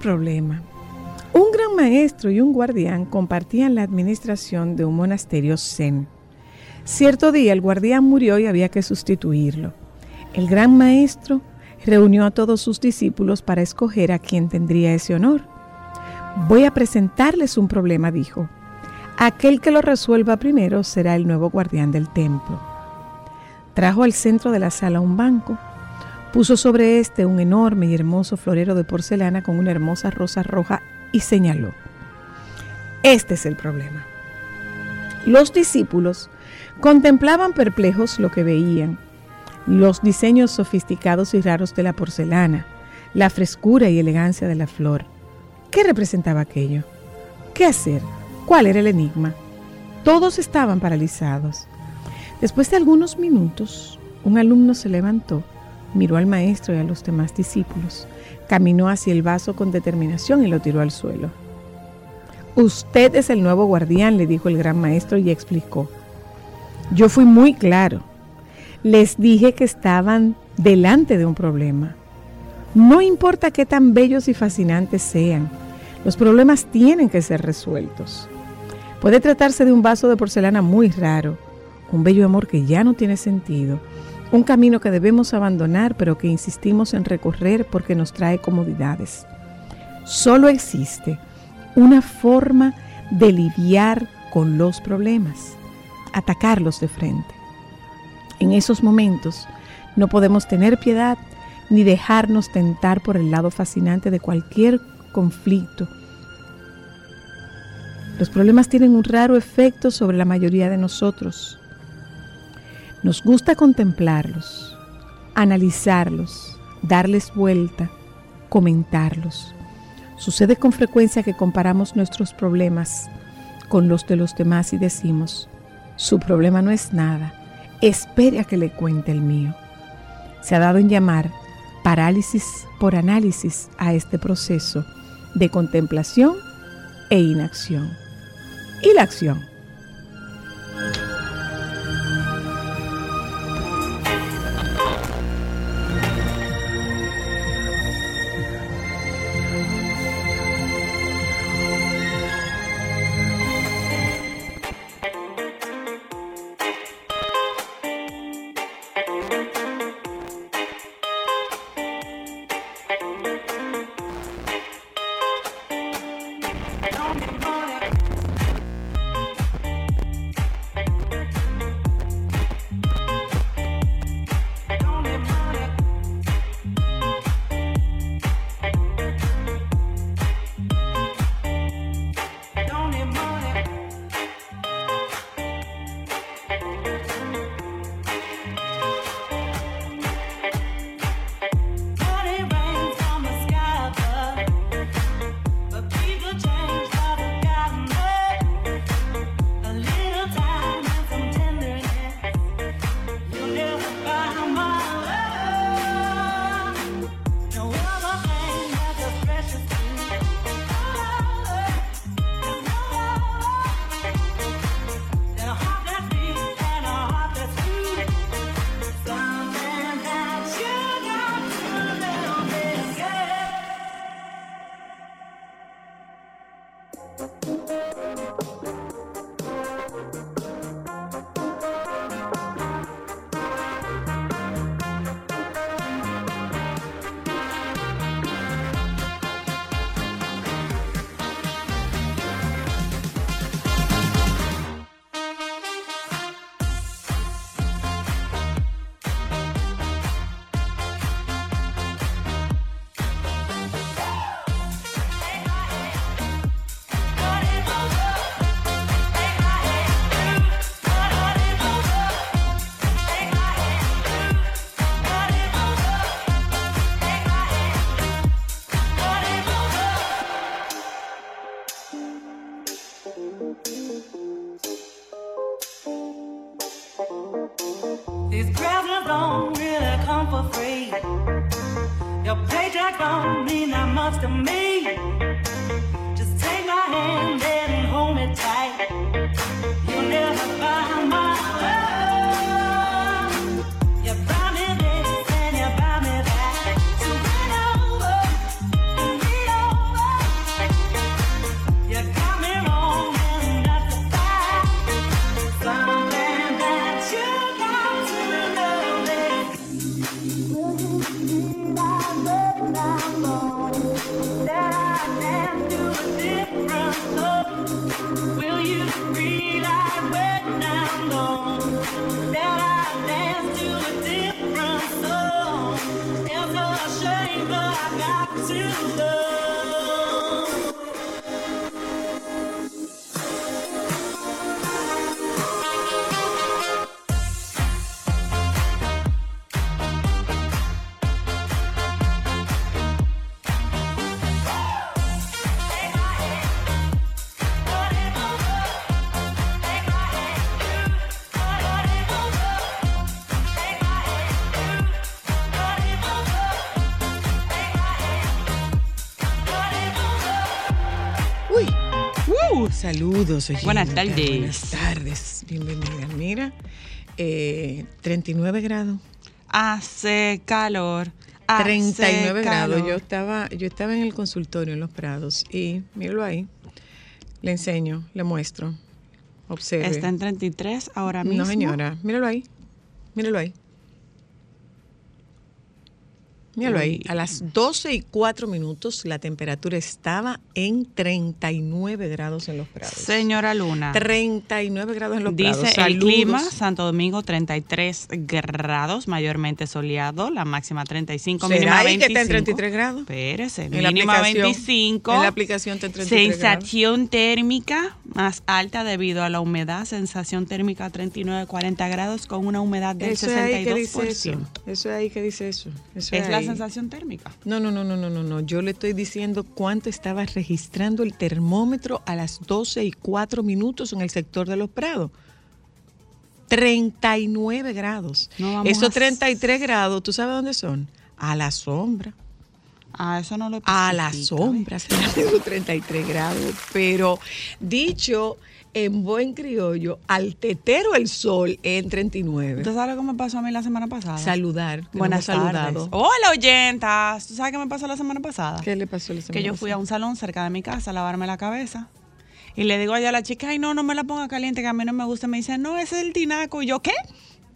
Problema. Un gran maestro y un guardián compartían la administración de un monasterio zen. Cierto día el guardián murió y había que sustituirlo. El gran maestro reunió a todos sus discípulos para escoger a quien tendría ese honor. Voy a presentarles un problema, dijo. Aquel que lo resuelva primero será el nuevo guardián del templo. Trajo al centro de la sala un banco Puso sobre este un enorme y hermoso florero de porcelana con una hermosa rosa roja y señaló, este es el problema. Los discípulos contemplaban perplejos lo que veían, los diseños sofisticados y raros de la porcelana, la frescura y elegancia de la flor. ¿Qué representaba aquello? ¿Qué hacer? ¿Cuál era el enigma? Todos estaban paralizados. Después de algunos minutos, un alumno se levantó miró al maestro y a los demás discípulos, caminó hacia el vaso con determinación y lo tiró al suelo. Usted es el nuevo guardián, le dijo el gran maestro y explicó. Yo fui muy claro. Les dije que estaban delante de un problema. No importa qué tan bellos y fascinantes sean, los problemas tienen que ser resueltos. Puede tratarse de un vaso de porcelana muy raro, un bello amor que ya no tiene sentido, un camino que debemos abandonar pero que insistimos en recorrer porque nos trae comodidades. Solo existe una forma de lidiar con los problemas, atacarlos de frente. En esos momentos no podemos tener piedad ni dejarnos tentar por el lado fascinante de cualquier conflicto. Los problemas tienen un raro efecto sobre la mayoría de nosotros. Nos gusta contemplarlos, analizarlos, darles vuelta, comentarlos. Sucede con frecuencia que comparamos nuestros problemas con los de los demás y decimos, su problema no es nada, espere a que le cuente el mío. Se ha dado en llamar parálisis por análisis a este proceso de contemplación e inacción. ¿Y la acción? Saludos. oyentes. Buenas tardes. Buenas tardes, bienvenida. Mira, eh, 39 grados. Hace calor. hace 39 grados. calor. Yo estaba, yo estaba en el consultorio en Los Prados y míralo ahí. Le enseño, le muestro. Observe. Está en 33 ahora mismo. No, señora, míralo ahí. Míralo ahí. Míralo ahí. Uy. A las 12 y 4 minutos la temperatura estaba en 39 grados en Los Prados. Señora Luna. 39 grados en Los Prados. Dice el clima, Santo Domingo 33 grados, mayormente soleado, la máxima 35, ¿Será mínima ahí 25. que está en 33 grados? Espérese, En la mínima aplicación- 25. En la aplicación está en 33 grados. Sensación térmica más alta debido a la humedad, sensación térmica 39, 40 grados con una humedad del Eso es ahí que dice 62%. eso. Eso es ahí que dice eso. Eso Es la ahí. Sensación térmica. No, no, no, no, no, no, no. Yo le estoy diciendo cuánto estaba registrando el termómetro a las 12 y 4 minutos en el sector de los Prados. 39 grados. No Esos a- 33 grados, ¿tú sabes dónde son? A la sombra. Ah, eso no lo A la sombra esos 33 grados. Pero dicho en buen criollo, al tetero el sol en 39. ¿Usted sabe cómo me pasó a mí la semana pasada? Saludar. que Buenas hemos tardes. saludado. Hola, oyentas. ¿Tú sabes qué me pasó la semana pasada? ¿Qué le pasó la semana Que yo fui a pasada? un salón cerca de mi casa a lavarme la cabeza. Y le digo allá a la chica, ay, no, no me la ponga caliente, que a mí no me gusta. Me dice, no, ese es el tinaco. Y yo, ¿qué?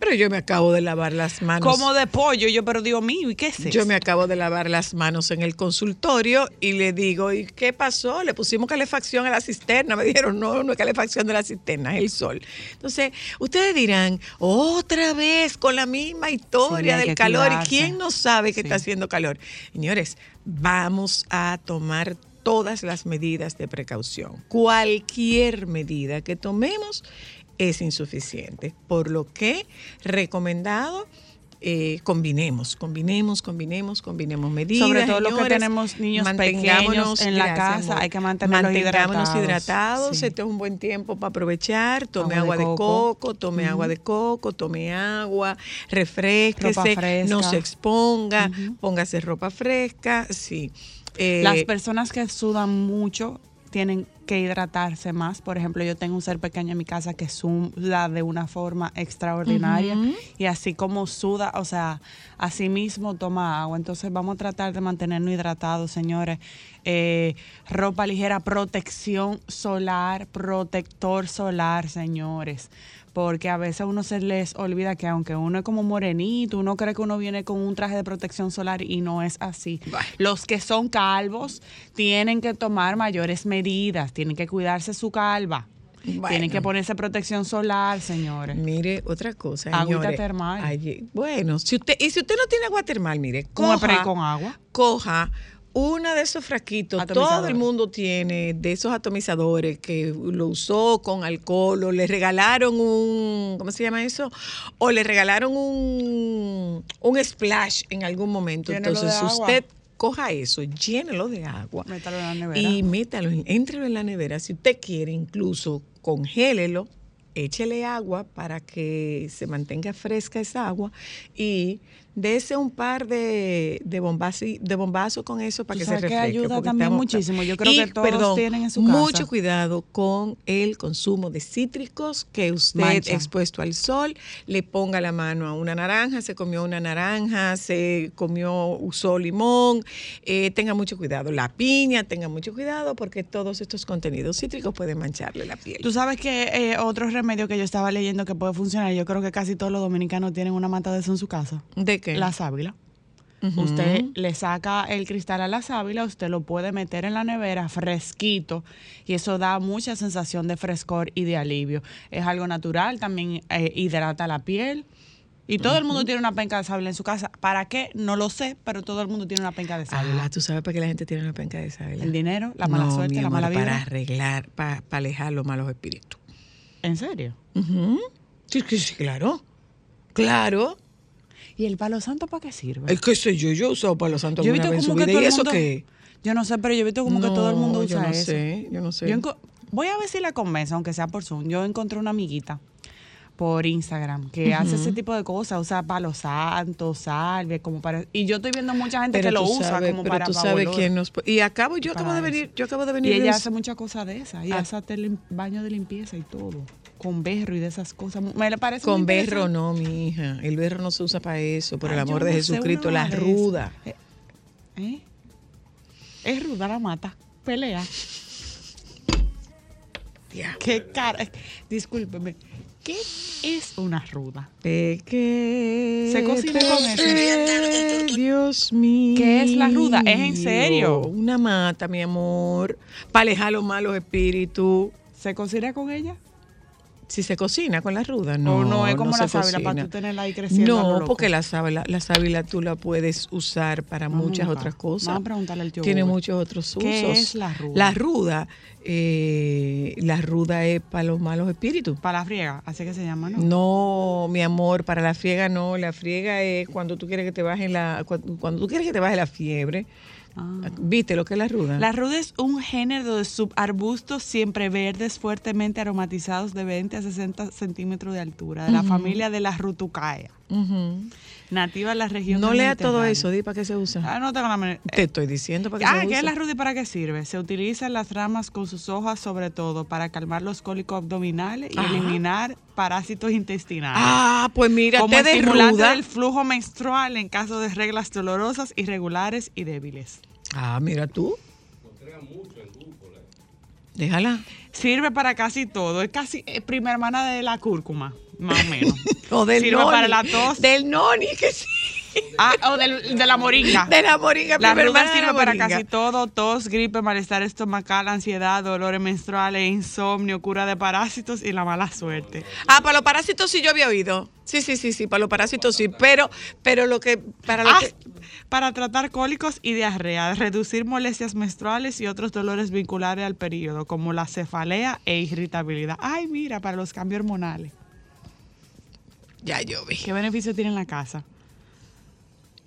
Pero yo me acabo de lavar las manos. Como de pollo. Yo, pero Dios mío, ¿y qué es eso? Yo me acabo de lavar las manos en el consultorio y le digo, ¿y qué pasó? Le pusimos calefacción a la cisterna. Me dijeron, no, no es calefacción de la cisterna, es el sol. Entonces, ustedes dirán, otra vez con la misma historia Sí, del calor. ¿Y quién no sabe que Sí. está haciendo calor? Señores, vamos a tomar todas las medidas de precaución. Cualquier medida que tomemos es insuficiente. Por lo que, recomendado, eh, combinemos, combinemos, combinemos, combinemos medidas. Sobre todo los que señores. tenemos niños Mantengámonos- pequeños en la gracias, casa, hay que mantenerlos Mantengámonos hidratados. hidratados. Sí. Este es un buen tiempo para aprovechar. Tome Agua agua, de de coco. tome agua de coco, tome agua, refresquese, no se exponga, póngase ropa fresca, sí. Eh, Las personas que sudan mucho tienen que hidratarse más. Por ejemplo, yo tengo un ser pequeño en mi casa que suda de una forma extraordinaria y así como suda, o sea, así mismo toma agua. Entonces vamos a tratar de mantenernos hidratados, señores. Eh, ropa ligera, protección solar, protector solar, señores. Porque a veces a uno se les olvida que aunque uno es como morenito, uno cree que uno viene con un traje de protección solar y no es así. Bueno. Los que son calvos tienen que tomar mayores medidas, tienen que cuidarse su calva. Bueno. Tienen que ponerse protección solar, señores. Mire, otra cosa, Agüita termal. Bueno, si usted, y si usted no tiene agua termal, mire, coja, con agua. coja una de esos frasquitos, todo el mundo tiene de esos atomizadores que lo usó con alcohol o le regalaron un, ¿cómo se llama eso? O le regalaron un, un splash en algún momento. Llénelo Entonces usted coja eso, llénelo de agua Métalo en la nevera. y métalo, en- éntrelo en la nevera. Si usted quiere, incluso congélelo échele agua para que se mantenga fresca esa agua y dese un par de, de bombazos de bombazo con eso para que se sabes que refresque. ayuda también estamos- muchísimo. Yo creo Y, que todos perdón, tienen en su casa. Mucho cuidado con el consumo de cítricos que usted Mancha. expuesto al sol le ponga la mano a una naranja, se comió una naranja, se comió, usó limón, eh, tenga mucho cuidado. La piña, tenga mucho cuidado porque todos estos contenidos cítricos pueden mancharle la piel. Tú sabes que eh, otro remedio que yo estaba leyendo que puede funcionar, yo creo que casi todos los dominicanos tienen una mata de eso en su casa. ¿De qué? La sábila. Usted le saca el cristal a la sábila, usted lo puede meter en la nevera fresquito y eso da mucha sensación de frescor y de alivio. Es algo natural, también eh, hidrata la piel. Y todo el mundo tiene una penca de sábila en su casa. ¿Para qué? No lo sé, pero todo el mundo tiene una penca de sábila. Ah, tú sabes para qué la gente tiene una penca de sábila. El dinero, la mala No, suerte, mi la mala Para vida. arreglar, para, alejar los malos espíritus. ¿En serio? Sí, sí, sí, claro. Claro. ¿Y el palo santo para qué sirve? Es que sé yo, yo he usado palo santo Yo alguna vez en vida. ¿Y el eso qué? Yo no sé, pero yo he visto como que todo el mundo usa yo no eso. sé, yo no sé. Yo voy a ver si la convenzo, aunque sea por Zoom. Yo encontré una amiguita por Instagram que hace ese tipo de cosas, usa palo santo, salve, como para... Y yo estoy viendo mucha gente que lo usa sabes- como pero para tú pa' sabes olor. quién nos... Y acabo, yo acabo de venir, yo acabo de Y venir de ella hace muchas cosas de esas. Y Ah. hace lim- baño de limpieza y todo. Con berro y de esas cosas. Me le parece muy Con berro no, mi hija. El berro no se usa para eso, por el Ay, amor de no Jesucristo. La de ruda. Eh, ¿eh? Es ruda la mata. Pelea. Ya. Qué cara. Discúlpeme. ¿Qué es una ruda? Peque, Se cocina con eso. Dios mío. ¿Qué es la ruda? ¿Es en serio? Una mata, mi amor. Para alejar los malos espíritus. ¿Se cocina con ella? Si se cocina con la ruda, no. ¿O no es como la se sábila para tú tenerla ahí creciendo? lo No, porque la sábila, la sábila tú la puedes usar para Vamos muchas otras cosas. Vamos a preguntarle al tío Tiene Google. muchos otros usos. ¿Qué es la ruda? La ruda, eh, la ruda es para los malos espíritus. Para la friega, así que se llama, ¿no? No, mi amor, para la friega no. La friega es cuando tú quieres que te baje la, cuando, cuando tú quieres que te baje la fiebre. Ah. ¿Viste lo que es la ruda? La ruda es un género de subarbustos siempre verdes fuertemente aromatizados de 20 a 60 centímetros de altura, de la familia de las rutucaea, Ujú. nativa de la región No lea todo eso, di para qué se usa. Ah, no tengo la Te estoy diciendo para qué Ah, se ¿qué usa. es la ruda y para qué sirve? Se utilizan las ramas con sus hojas sobre todo para calmar los cólicos abdominales y Ajá. eliminar parásitos intestinales. Ah, pues mira, como té de estimulante ruda. del flujo menstrual en caso de reglas dolorosas, irregulares y débiles. Ah, mira tú. Déjala. Sirve para casi todo. Es casi eh, prima hermana de la cúrcuma, más o menos. O del Sirve noni. para la tos. Del noni, que sí. Ah, o del- de la moringa. De la moringa. La ruda sirve la para casi todo, tos, gripe, malestar estomacal, ansiedad, dolores menstruales, insomnio, cura de parásitos y la mala suerte. Ah, para los parásitos sí yo había oído. Sí, sí, sí, sí, para los parásitos sí. Pero, pero lo que, para lo Ah, que, para tratar cólicos y diarrea, reducir molestias menstruales y otros dolores vinculares al periodo, como la cefalea e irritabilidad. Ay, mira, para los cambios hormonales. Ya yo vi. ¿Qué beneficio tiene en la casa?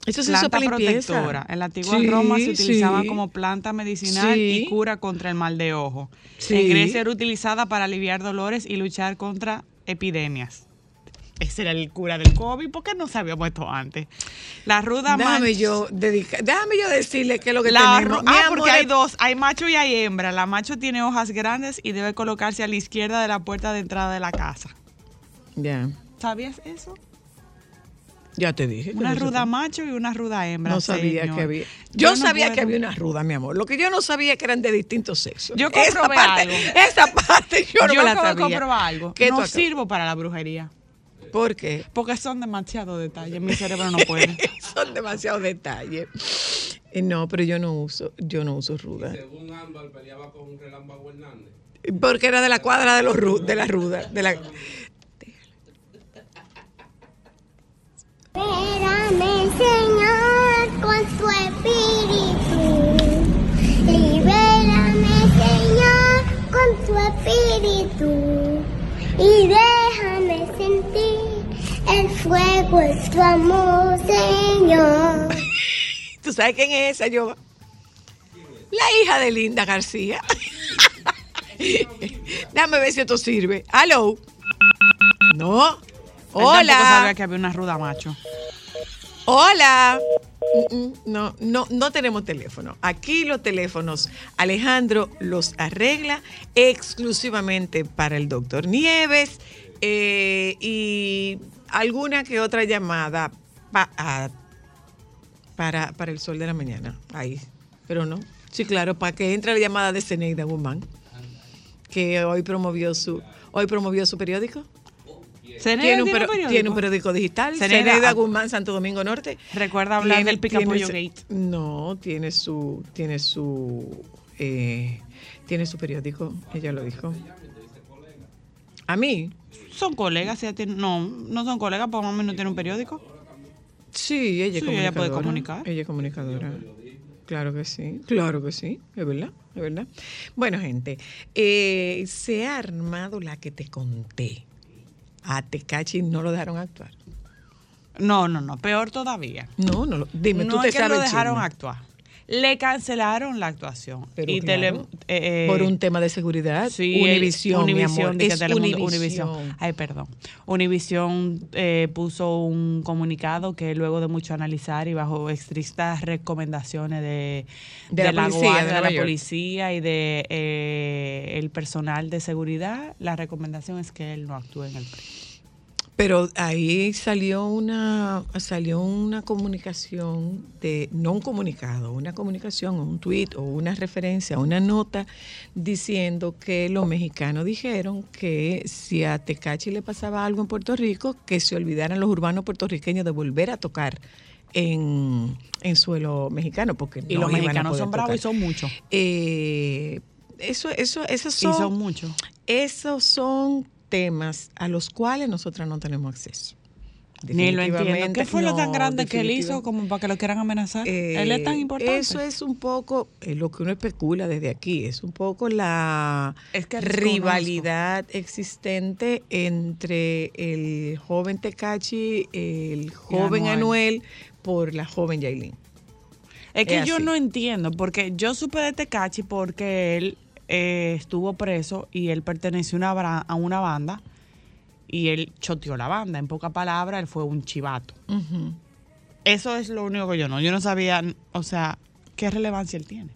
Eso usa planta protectora. En la antigua Sí, Roma se utilizaba sí. como planta medicinal Sí. y cura contra el mal de ojo. En Grecia era utilizada para aliviar dolores y luchar contra epidemias. Ese era el cura del COVID, ¿por qué no sabíamos esto antes? La ruda Déjame yo dedicar, déjame yo decirle qué es lo que La tenemos. ah, amor, porque hay dos, hay macho y hay hembra. La macho tiene hojas grandes y debe colocarse a la izquierda de la puerta de entrada de la casa. Ya, ¿Sabías eso? ya te dije. Una no ruda macho y una ruda hembra. No sabía señor. que había. Yo, no sabía puedo. que había una ruda, mi amor. Lo que yo no sabía que eran de distintos sexos. Yo esa comprobé parte, algo. Esa parte yo no Yo me la sabía. comprobar algo. ¿Qué tú No sirvo para la brujería. ¿Por qué? Porque son demasiados detalles. Mi cerebro no puede. Son demasiados detalles. Eh, No, pero yo no uso, yo no uso ruda. Según Ámbar peleaba con un relámpago Hernández. Porque era de la cuadra de los ru- de la ruda, de la Espérame, Señor, con tu espíritu. Libérame, Señor, con tu espíritu. Y déjame sentir el fuego de tu amor, Señor. ¿Tú sabes quién es esa, yo? La hija de Linda García. Déjame ver si esto sirve. Hello. No. Él tampoco sabía Hola. que había una ruda macho. Hola. Mm, mm, No, no, no tenemos teléfono. Aquí los teléfonos, Alejandro los arregla exclusivamente para el doctor Nieves eh, y alguna que otra llamada pa- a- para, para el sol de la mañana. Ahí. Pero no. Sí, claro, para que entre la llamada de Ceneida Guzmán, que hoy promovió su, hoy promovió su periódico. Tiene un, periódico. tiene un periódico digital, Ceneida, Ceneida ah, Guzmán, Santo Domingo Norte. Recuerda hablar Tiene- del picapollo gate. No, tiene su, tiene su, eh, tiene su periódico, ella lo dijo. A mí, Son colegas, ella tiene- no, no son colegas, porque mami no tiene un periódico. sí, ella es Sí, ella puede comunicar. Ella es comunicadora. Claro que sí, claro que sí, es verdad, es verdad. Bueno, gente, eh, se ha armado la que te conté. A Tecachi no lo dejaron actuar. No, no, no, peor todavía. No, no, dime, no tú te es que sabes lo dejaron chisme. actuar. Le cancelaron la actuación. Pero y claro, tele- eh, por un tema de seguridad. Sí, Univisión, Univisión, Univisión. Ay, perdón. Univisión eh, puso un comunicado que luego de mucho analizar y bajo estrictas recomendaciones de, De la policía de guardia, de, Nueva la policía y de eh, el personal de seguridad, la recomendación es que él no actúe en el Pero ahí salió una salió una comunicación de no un comunicado, una comunicación, un tweet o una referencia, una nota diciendo que los mexicanos dijeron que si a Tecachi le pasaba algo en Puerto Rico, que se olvidaran los urbanos puertorriqueños de volver a tocar en, en suelo mexicano, porque Y no los mexicanos son bravos y son muchos. Eh, eso, eso, esos Y son, son muchos. esos son temas a los cuales nosotras no tenemos acceso. Ni lo entiendo. ¿Qué fue lo tan grande que él hizo como para que lo quieran amenazar? Eh, él es tan importante. Eso es un poco eh, lo que uno especula desde aquí, es un poco la Es que desconozco. rivalidad existente entre el joven Tecachi, el joven Anuel. Por la joven Yailin. Es que Es yo no entiendo, porque yo supe de Tecachi porque él eh, estuvo preso y él perteneció a una, a una banda y él choteó la banda. En pocas palabras, él fue un chivato. Eso es lo único que yo no. Yo no sabía, o sea, qué relevancia él tiene.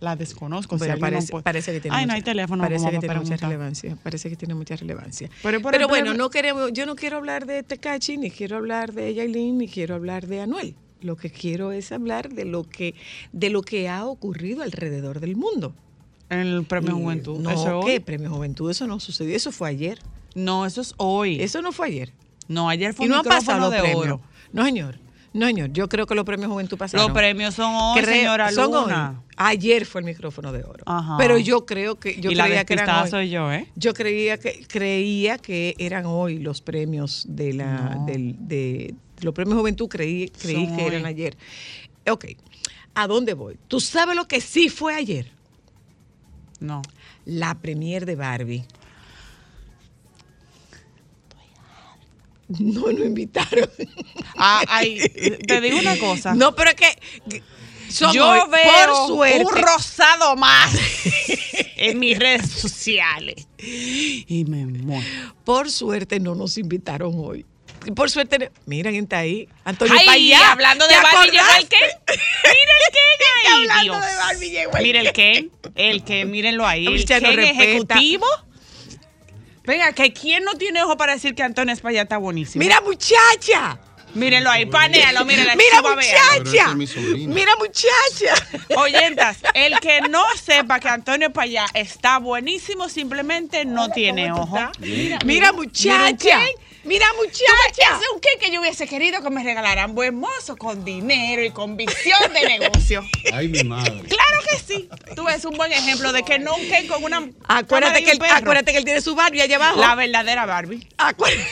La desconozco. si Bueno, alguien parece, no que tiene Ay, no mucha- hay teléfono. Parece que tiene mucha relevancia. Parece que tiene mucha relevancia. Pero por Pero el bueno, no queremos, yo no quiero hablar de Tecachi, ni quiero hablar de Yailin, ni quiero hablar de Anuel. Lo que quiero es hablar de lo que, de lo que ha ocurrido alrededor del mundo. En el premio Y- Juventud. No, ¿Eso es ¿qué? hoy? Premio Juventud, eso no sucedió, eso fue ayer. No, eso es hoy. Eso no fue ayer. No, ayer fue Y un no micrófono los de premios. oro. No, señor. No, señor. Yo creo que los premios Juventud pasaron. Los premios son hoy, Creo- señora son hoy. Luna. Ayer fue el micrófono de oro. Ajá. Pero yo creo que yo y la creía que eran despistada hoy. soy yo, ¿eh? Yo creía que creía que eran hoy los premios de la No. del, de los premios Juventud creí creí Son que eran ayer. Ok. ¿A dónde voy? ¿Tú sabes lo que sí fue ayer? No. La premier de Barbie. No nos invitaron. Ah, ay, te digo una cosa. No, pero es que yo veo por suerte. un rosado más en mis redes sociales. Y me muero. Por suerte no nos invitaron hoy. Por suerte, mira quién está ahí. Antonio Ay, Payá. hablando de ¿Te Barbie, llegó el? Ken. Mira el Ken ahí, hablando Dios. de Barbie, llegó el Mira el Ken. El Ken, mírenlo ahí. El no Ken ejecutivo. Venga, que quién no tiene ojo para decir que Antonio España está buenísimo. Mira, muchacha. Mírenlo ahí, panéalo, mírenlo. Mira, muchacha. Mira, muchacha. Oyentas, el que no sepa que Antonio Payá está buenísimo, simplemente no tiene ojo. Mira, muchacha. Mira, muchacha. Es un qué que yo hubiese querido que me regalaran buen mozo con dinero y con visión de negocio. Ay, mi madre. Claro que sí. Tú ves un buen ejemplo de que no un Ken con una Acuérdate que, un él, perro. acuérdate que él tiene su Barbie allá abajo. La verdadera Barbie. Acuérdate.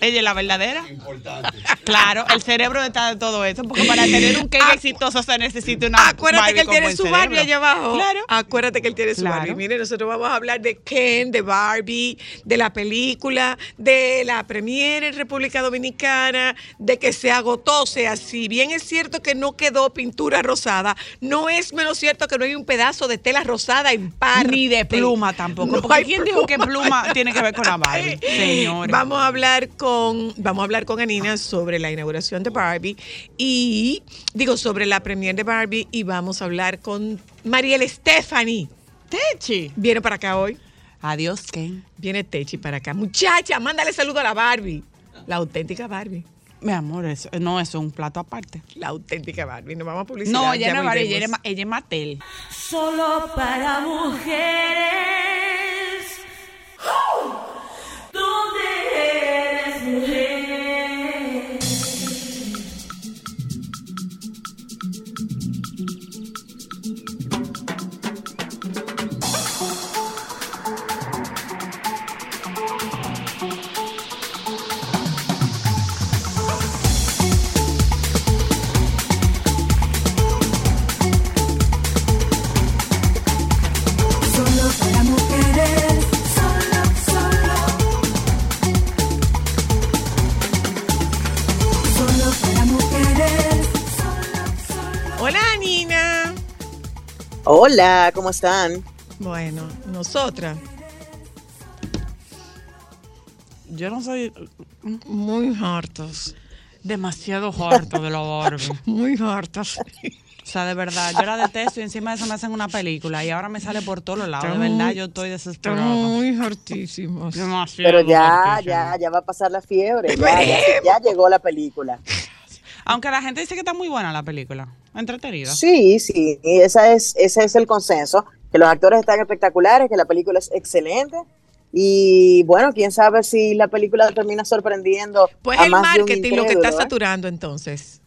Ella es la verdadera. Importante. Claro, el cerebro detrás de todo eso, porque para tener un cake exitoso se necesita una Acuérdate Barbie que él tiene su cerebro. Barbie allá abajo. Claro. Acuérdate que él tiene su Claro. Barbie. Mire, nosotros vamos a hablar de Ken, de Barbie, de la película, de la premiere en República Dominicana, de que se agotó. O sea, si bien es cierto que no quedó pintura rosada, no es menos cierto que no hay un pedazo de tela rosada en parte. Ni de pluma tampoco. No porque ¿quién dijo que pluma tiene que ver con la Barbie? Señores. Vamos a hablar con vamos a hablar con Anina sobre la inauguración de Barbie y digo sobre la premier de Barbie y vamos a hablar con Mariel Stephanie. Techi. Viene para acá hoy. Adiós, Ken. Viene Techi para acá. Muchacha, mándale saludo a la Barbie. La auténtica Barbie. Mi amor, eso, no, eso es un plato aparte. La auténtica Barbie. Nos vamos a publicidad. No, ella ya no es Barbie, ella es, ella es Mattel. Solo para mujeres. ¿Dónde Hola, ¿cómo están? Bueno, nosotras Yo no soy muy hartos. demasiado harto de la Barbie. Muy hartos. O sea, de verdad, yo la detesto y encima de eso me hacen una película y ahora me sale por todos los lados. De verdad, yo estoy desesperada. Estamos muy hartísimos. Demasiado Pero ya, ya, ya va a pasar la fiebre. Ya, ya, ya llegó la película. Aunque la gente dice que está muy buena la película. Entretenida. Sí, sí, y esa es, ese es el consenso, que los actores están espectaculares, que la película es excelente. Y bueno, quién sabe si la película termina sorprendiendo Pues a el más de un marketing lo que está ¿eh? saturando entonces.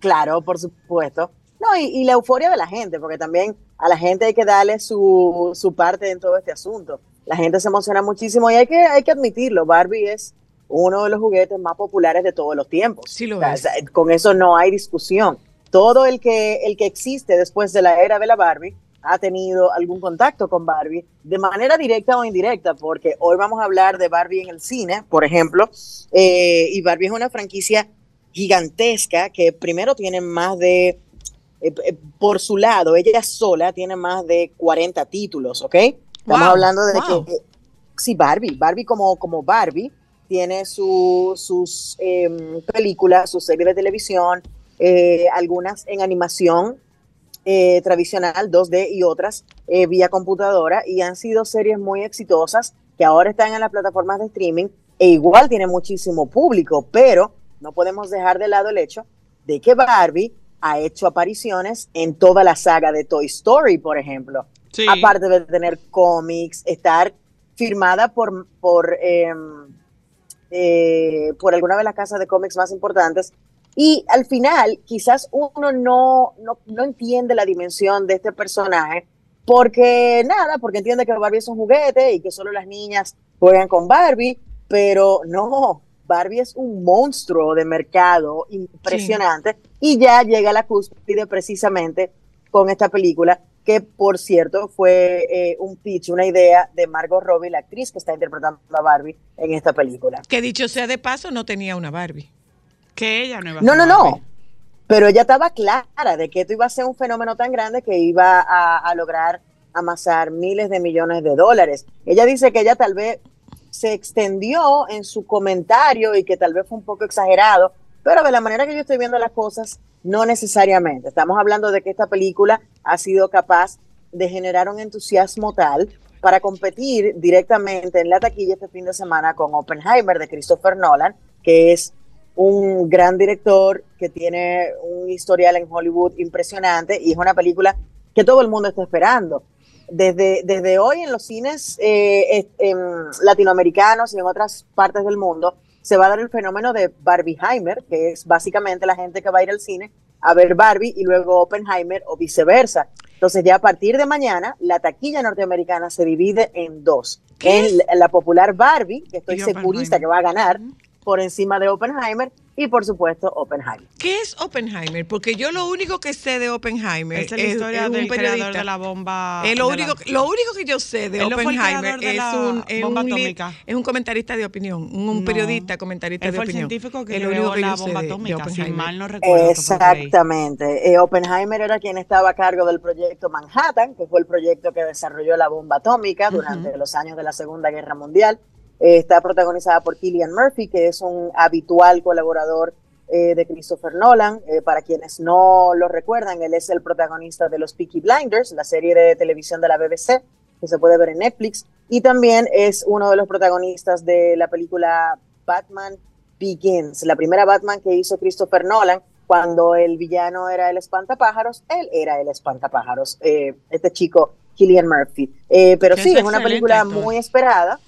Claro, por supuesto. No, y, y la euforia de la gente, porque también a la gente hay que darle su, su parte en todo este asunto. La gente se emociona muchísimo y hay que, hay que admitirlo, Barbie es uno de los juguetes más populares de todos los tiempos. Sí lo O sea, es. o sea, con eso no hay discusión. Todo el que, el que existe después de la era de la Barbie ha tenido algún contacto con Barbie de manera directa o indirecta, porque hoy vamos a hablar de Barbie en el cine, por ejemplo, eh, y Barbie es una franquicia gigantesca que primero tiene más de, eh, eh, por su lado, ella sola tiene más de 40 títulos, ¿ok? Estamos Wow, hablando de wow. que, sí, Barbie, Barbie como, como Barbie tiene su- sus em, películas, sus series de televisión, eh, algunas en animación eh, tradicional, 2D y otras eh, vía computadora y han sido series muy exitosas que ahora están en las plataformas de streaming e igual tienen muchísimo público, pero no podemos dejar de lado el hecho de que Barbie ha hecho apariciones en toda la saga de Toy Story, por ejemplo. Sí. Aparte de tener cómics, estar firmada por, por, em, eh, por alguna de las casas de cómics más importantes. Y al final, quizás uno no, no, no entiende la dimensión de este personaje, porque nada, porque entiende que Barbie es un juguete y que solo las niñas juegan con Barbie, pero no, Barbie es un monstruo de mercado impresionante. Y ya llega a la cúspide precisamente con esta película, que por cierto fue eh, un pitch, una idea de Margot Robbie, la actriz que está interpretando a Barbie en esta película. Que dicho sea de paso, no tenía una Barbie. Que ella no iba a No, no, no. Barbie. Pero ella estaba clara de que esto iba a ser un fenómeno tan grande que iba a, a lograr amasar miles de millones de dólares. Ella dice que ella tal vez se extendió en su comentario y que tal vez fue un poco exagerado, pero de la manera que yo estoy viendo las cosas, no necesariamente. Estamos hablando de que esta película ha sido capaz de generar un entusiasmo tal para competir directamente en la taquilla este fin de semana con Oppenheimer de Christopher Nolan, que es un gran director que tiene un historial en Hollywood impresionante y es una película que todo el mundo está esperando. Desde, desde hoy en los cines eh, em, latinoamericanos y en otras partes del mundo se va a dar el fenómeno de Barbieheimer, que es básicamente la gente que va a ir al cine a ver Barbie y luego Oppenheimer o viceversa. Entonces ya a partir de mañana la taquilla norteamericana se divide en dos. ¿Qué En la, la popular Barbie, que estoy Y segurista que va a ganar, por encima de Oppenheimer y por supuesto Oppenheimer. ¿Qué es Oppenheimer? Porque yo lo único que sé de Oppenheimer es la historia un del creador periodista. de la bomba. Es lo, de la- único, lo único que yo sé de Él el Oppenheimer de es un, es, bomba un atómica. es un comentarista de opinión, un, un No. periodista comentarista Él de fue el opinión. científico que Es lo creó único que la yo sé bomba atómica, si Oppenheimer. mal no recuerdo. Exactamente. Eh, Oppenheimer era quien estaba a cargo del proyecto Manhattan, que fue el proyecto que desarrolló la bomba atómica durante los años de la Segunda Guerra Mundial. Eh, está protagonizada por Killian Murphy, que es un habitual colaborador eh, de Christopher Nolan. Eh, para quienes no lo recuerdan, él es el protagonista de los Peaky Blinders, la serie de televisión de la BBC, que se puede ver en Netflix. Y también es uno de los protagonistas de la película Batman Begins, la primera Batman que hizo Christopher Nolan, cuando el villano era el espantapájaros, él era el espantapájaros, este chico Killian Murphy. Pero sí, es una película actor. muy esperada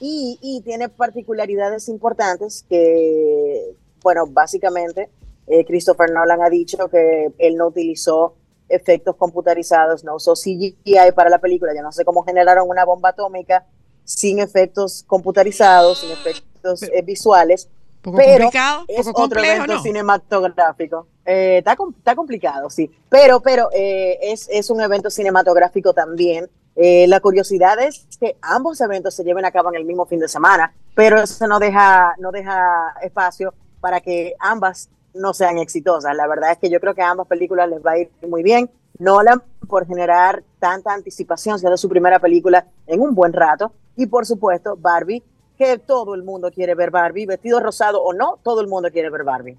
Y, y tiene particularidades importantes que, bueno, básicamente eh, Christopher Nolan ha dicho que él no utilizó efectos computarizados, no usó CGI para la película. Yo no sé cómo generaron una bomba atómica sin efectos computarizados, sin efectos eh, visuales, Poco pero complicado, es poco otro evento ¿no? cinematográfico. Eh, está, com- está complicado, sí, pero, pero eh, es, es un evento cinematográfico también. Eh, la curiosidad es que ambos eventos se lleven a cabo en el mismo fin de semana, pero eso no deja, no deja espacio para que ambas no sean exitosas. La verdad es que yo creo que a ambas películas les va a ir muy bien. Nolan por generar tanta anticipación, siendo su primera película en un buen rato. Y por supuesto, Barbie, que todo el mundo quiere ver Barbie, vestido rosado o no, todo el mundo quiere ver Barbie.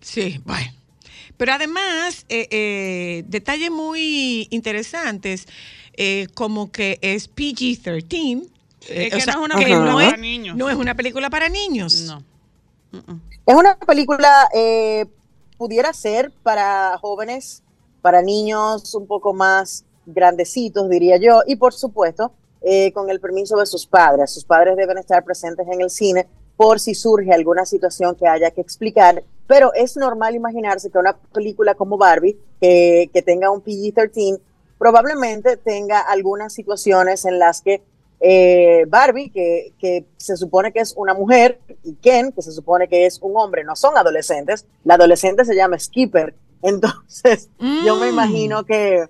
Sí, bueno. Pero además, eh, eh, detalles muy interesantes, eh, como que es PG-13. eh, Es que no es una que película no para es- niños. No es una película para niños. No. Es una película, eh, pudiera ser para jóvenes, para niños un poco más grandecitos, diría yo, y por supuesto, eh, con el permiso de sus padres. Sus padres deben estar presentes en el cine por si surge alguna situación que haya que explicar, pero es normal imaginarse que una película como Barbie, que, que tenga un PG-13, probablemente tenga algunas situaciones en las que eh, Barbie, que, que se supone que es una mujer, y Ken, que se supone que es un hombre, no son adolescentes. La adolescente se llama Skipper. Entonces, yo me Mm. imagino que,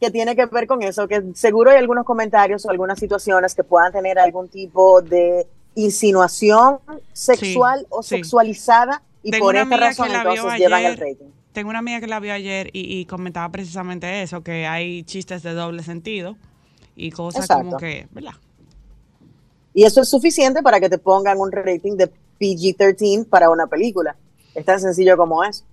que tiene que ver con eso, que seguro hay algunos comentarios o algunas situaciones que puedan tener algún tipo de insinuación sexual o sí. sexualizada y Tengo por esta razón entonces llevan el rating. Tengo una amiga que la vio ayer y, y comentaba precisamente eso, que hay chistes de doble sentido y cosas Exacto. como que, ¿verdad? Y eso es suficiente para que te pongan un rating de PG-13 para una película. Es tan sencillo como es.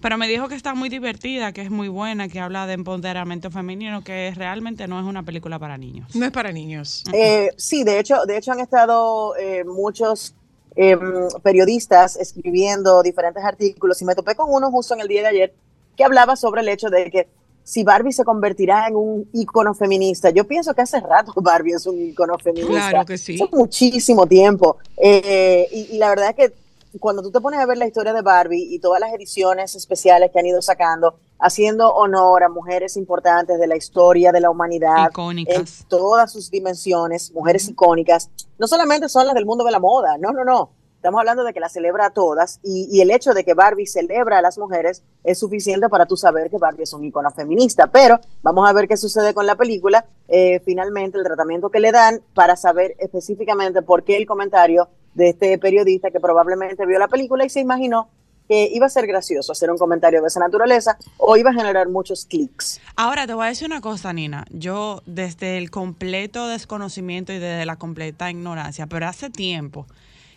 Pero me dijo que está muy divertida, que es muy buena, que habla de empoderamiento femenino, que realmente no es una película para niños. No es para niños. Eh, sí, de hecho, de hecho han estado eh, muchos eh, periodistas escribiendo diferentes artículos y me topé con uno justo en el día de ayer que hablaba sobre el hecho de que si Barbie se convertirá en un ícono feminista, yo pienso que hace rato Barbie es un ícono feminista. Claro que sí. Hace muchísimo tiempo. Eh, y, y la verdad es que cuando tú te pones a ver la historia de Barbie y todas las ediciones especiales que han ido sacando, haciendo honor a mujeres importantes de la historia de la humanidad, Icónicas. en todas sus dimensiones, mujeres icónicas, no solamente son las del mundo de la moda, no, no, no. Estamos hablando de que las celebra a todas y, y el hecho de que Barbie celebra a las mujeres es suficiente para tú saber que Barbie es un icono feminista. Pero vamos a ver qué sucede con la película. Eh, finalmente, el tratamiento que le dan para saber específicamente por qué el comentario de este periodista que probablemente vio la película y se imaginó que iba a ser gracioso hacer un comentario de esa naturaleza o iba a generar muchos clics. Ahora te voy a decir una cosa, Nina. Yo desde el completo desconocimiento y desde la completa ignorancia, pero hace tiempo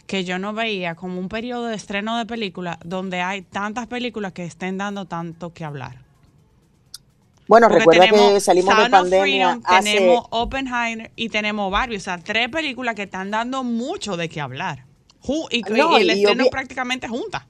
que yo no veía como un periodo de estreno de películas donde hay tantas películas que estén dando tanto que hablar. Bueno, Porque recuerda que salimos de Sound of pandemia Freedom, hace... tenemos Oppenheimer y tenemos Barbie. O sea, tres películas que están dando mucho de qué hablar. Y, No, y el y estreno obvi- prácticamente juntas.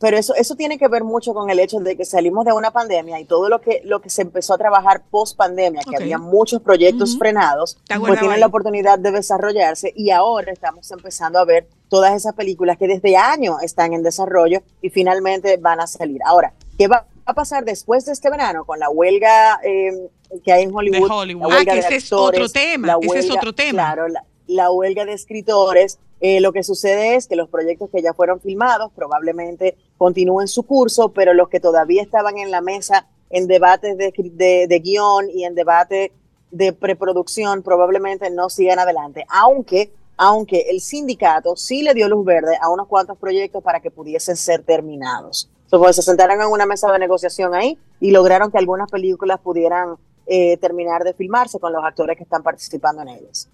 Pero eso, eso tiene que ver mucho con el hecho de que salimos de una pandemia y todo lo que, lo que se empezó a trabajar post pandemia, que había muchos proyectos frenados, pues tienen la oportunidad de desarrollarse y ahora estamos empezando a ver todas esas películas que desde años están en desarrollo y finalmente van a salir. Ahora, ¿qué va a pasar después de este verano con la huelga eh, que hay en Hollywood? Hollywood. la huelga Ah, que de ese es otro tema, la ese es huelga- otro tema. Claro, la, la huelga de escritores, eh, lo que sucede es que los proyectos que ya fueron filmados probablemente continúen su curso, pero los que todavía estaban en la mesa en debates de, de, de guion y en debate de preproducción probablemente no sigan adelante, aunque aunque el sindicato sí le dio luz verde a unos cuantos proyectos para que pudiesen ser terminados. Entonces, se sentaron en una mesa de negociación ahí y lograron que algunas películas pudieran eh, terminar de filmarse con los actores que están participando en ellas.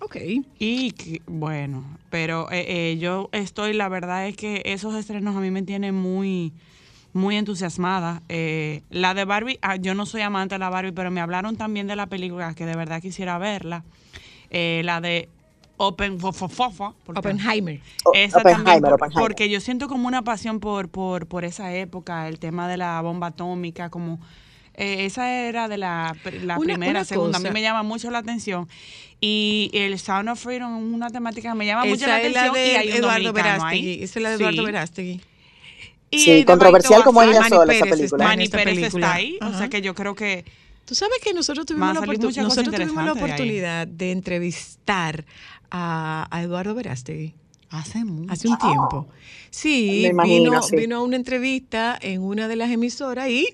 Ok. Y bueno, pero eh, eh, yo estoy, la verdad es que esos estrenos a mí me tienen muy, muy entusiasmada. La de Barbie, ah, yo no soy amante de la Barbie, pero me hablaron también de la película que de verdad quisiera verla. La de Open fo- fo- fo- fo- porque- Oppenheimer. Esa Oppenheimer, Oppenheimer. porque yo siento como una pasión por, por, por esa época, el tema de la bomba atómica, como eh, esa era de la, la Una- primera, una segunda, a mí cosa. me llama mucho la atención. Y el Sound of Freedom es una temática que me llama mucho Esa la es atención la y de hay un Eduardo Verástegui. Esa es la de Eduardo Sí. Verástegui. Y Sí, controversial como ella Manny sola esa Pérez película. está en Manny esta Pérez película. está ahí, o sea que yo creo que Tú sabes que nosotros tuvimos, la, salir oportu- muchas cosas nosotros tuvimos la interesantes de oportunidad de entrevistar a, a Eduardo Verástegui hace mucho. hace un tiempo. Sí, imagino, vino, sí. vino a una entrevista en una de las emisoras y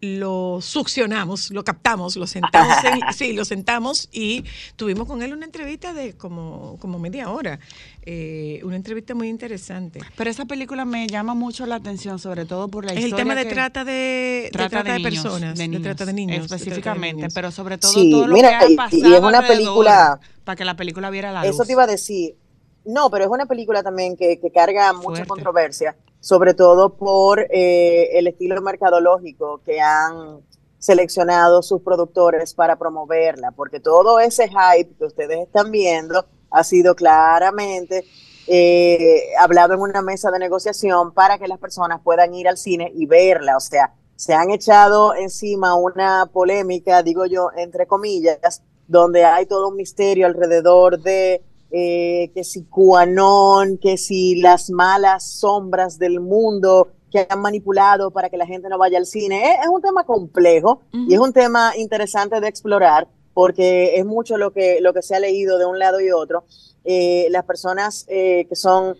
lo succionamos, lo captamos, lo sentamos, en- sí, lo sentamos y tuvimos con él una entrevista de como, como media hora. Eh, una entrevista muy interesante. Pero esa película me llama mucho la atención, sobre todo por la Es el historia tema de que- trata de, de trata trata de, niños, personas, de, niños, trata de niños. trata de específicamente, niños. pero sobre todo Sí, todo lo mira, que ha y- y pasado es una película- para que la película viera la Eso luz. te iba a decir. No, pero es una película también que, que carga mucha Fuerte. controversia, sobre todo por eh, el estilo mercadológico que han seleccionado sus productores para promoverla, porque todo ese hype que ustedes están viendo ha sido claramente eh, hablado en una mesa de negociación para que las personas puedan ir al cine y verla. O sea, se han echado encima una polémica, digo yo, entre comillas, donde hay todo un misterio alrededor de eh, que si QAnon, que si las malas sombras del mundo que han manipulado para que la gente no vaya al cine. Es, es un tema complejo y es un tema interesante de explorar porque es mucho lo que, lo que se ha leído de un lado y otro. Eh, las personas eh, que son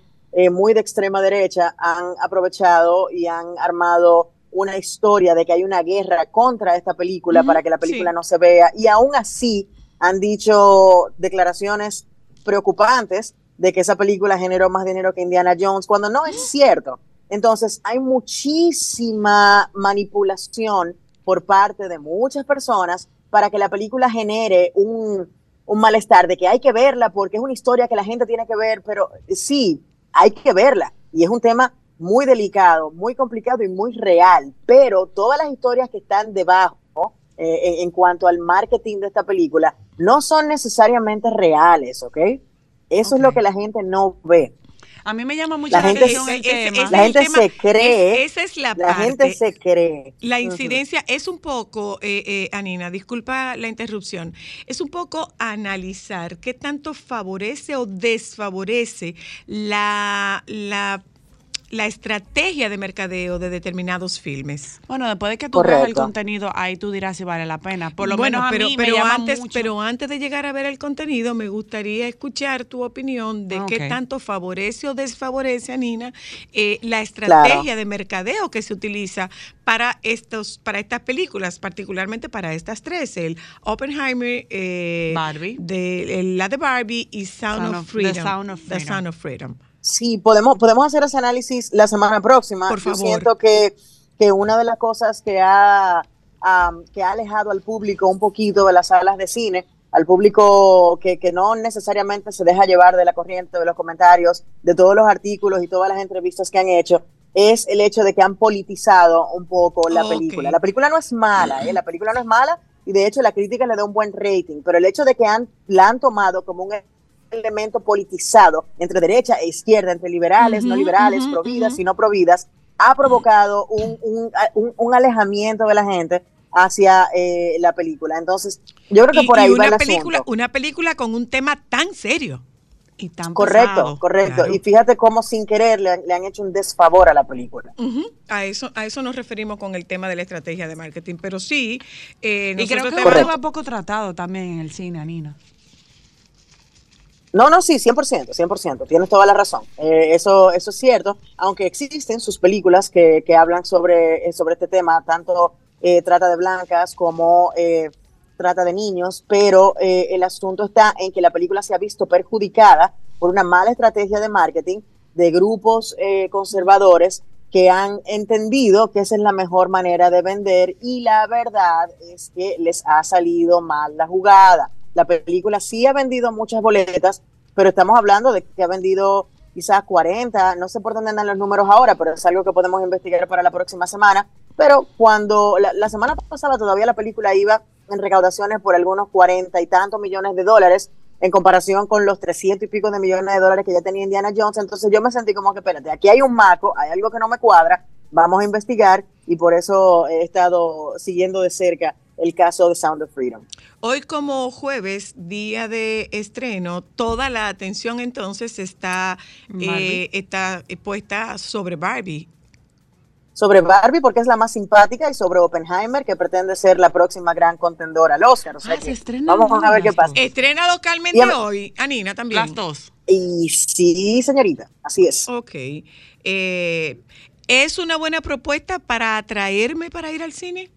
muy de extrema derecha han aprovechado y han armado una historia de que hay una guerra contra esta película para que la película sí. no se vea y aún así han dicho declaraciones preocupantes de que esa película generó más dinero que Indiana Jones, cuando no es cierto. Entonces, hay muchísima manipulación por parte de muchas personas para que la película genere un, un malestar de que hay que verla porque es una historia que la gente tiene que ver, pero sí, hay que verla. Y es un tema muy delicado, muy complicado y muy real, pero todas las historias que están debajo eh, en, en cuanto al marketing de esta película no son necesariamente reales, ¿ok? Eso es lo que la gente no ve. A mí me llama mucho La la, gente atención se- el tema. La gente tema. se cree, Es- esa es la, La parte. gente se cree. La incidencia es un poco, eh, eh, Anina, disculpa la interrupción, es un poco analizar qué tanto favorece o desfavorece la, la, la estrategia de mercadeo de determinados filmes. Bueno, después de que tú veas el contenido, ahí tú dirás si vale la pena. Por lo bueno, menos a pero, mí pero me llama antes, mucho. pero antes de llegar a ver el contenido, me gustaría escuchar tu opinión de Ah, qué tanto favorece o desfavorece, Anina, eh, la estrategia Claro. de mercadeo que se utiliza para estos, para estas películas, particularmente para estas tres, el Oppenheimer, eh, Barbie. de, el- la de Barbie y Sound, Sound of, of- The Freedom. Sound of The. Sound of Freedom. Sí, podemos, podemos hacer ese análisis la semana próxima. Por Yo favor. siento que, que una de las cosas que ha, que ha alejado al público un poquito de las salas de cine, al público que, que no necesariamente se deja llevar de la corriente, de los comentarios, de todos los artículos y todas las entrevistas que han hecho, es el hecho de que han politizado un poco la película. La película no es mala, ¿eh? la película no es mala y de hecho la crítica le da un buen rating, pero el hecho de que han, la han tomado como un elemento politizado entre derecha e izquierda, entre liberales, no liberales, providas y no providas, ha provocado un, un- un- un alejamiento de la gente hacia eh, la película. Entonces, yo creo que Y- por y ahí va una el película, asunto. una película con un tema tan serio. y tan Correcto, pesado. correcto. claro. Y fíjate cómo sin querer le, han- le han hecho un desfavor a la película. A eso, a eso nos referimos con el tema de la estrategia de marketing. Pero sí, eh, Y creo que tema poco tratado también en el cine, Nina. No, no, sí, 100%, 100%, tienes toda la razón. Eh, eso, eso es cierto, aunque existen sus películas que, que hablan sobre, eh, sobre este tema, tanto eh, trata de blancas como eh, trata de niños, pero el asunto está en que la película se ha visto perjudicada por una mala estrategia de marketing de grupos conservadores que han entendido que esa es la mejor manera de vender y la verdad es que les ha salido mal la jugada. La película sí ha vendido muchas boletas, pero estamos hablando de que ha vendido quizás 40, no sé por dónde andan los números ahora, pero es algo que podemos investigar para la próxima semana. Pero cuando la, semana pasada todavía la película iba en recaudaciones por algunos 40 y tantos millones de dólares en comparación con los 300 y pico de millones de dólares que ya tenía Indiana Jones. Entonces yo me sentí como que, espérate, aquí hay un maco, hay algo que no me cuadra, vamos a investigar y por eso he estado siguiendo de cerca el caso de Sound of Freedom. Hoy como jueves, día de estreno, toda la atención entonces está, eh, está eh, puesta sobre Barbie. Sobre Barbie, porque es la más simpática, y sobre Oppenheimer, que pretende ser la próxima gran contendora al Oscar. O sea Ah, que se estrena vamos a ver qué pasa. Estrena localmente Y hoy, Anina también. Las dos. Y sí, señorita, así es. Ok. Eh, ¿Es una buena propuesta para atraerme para ir al cine?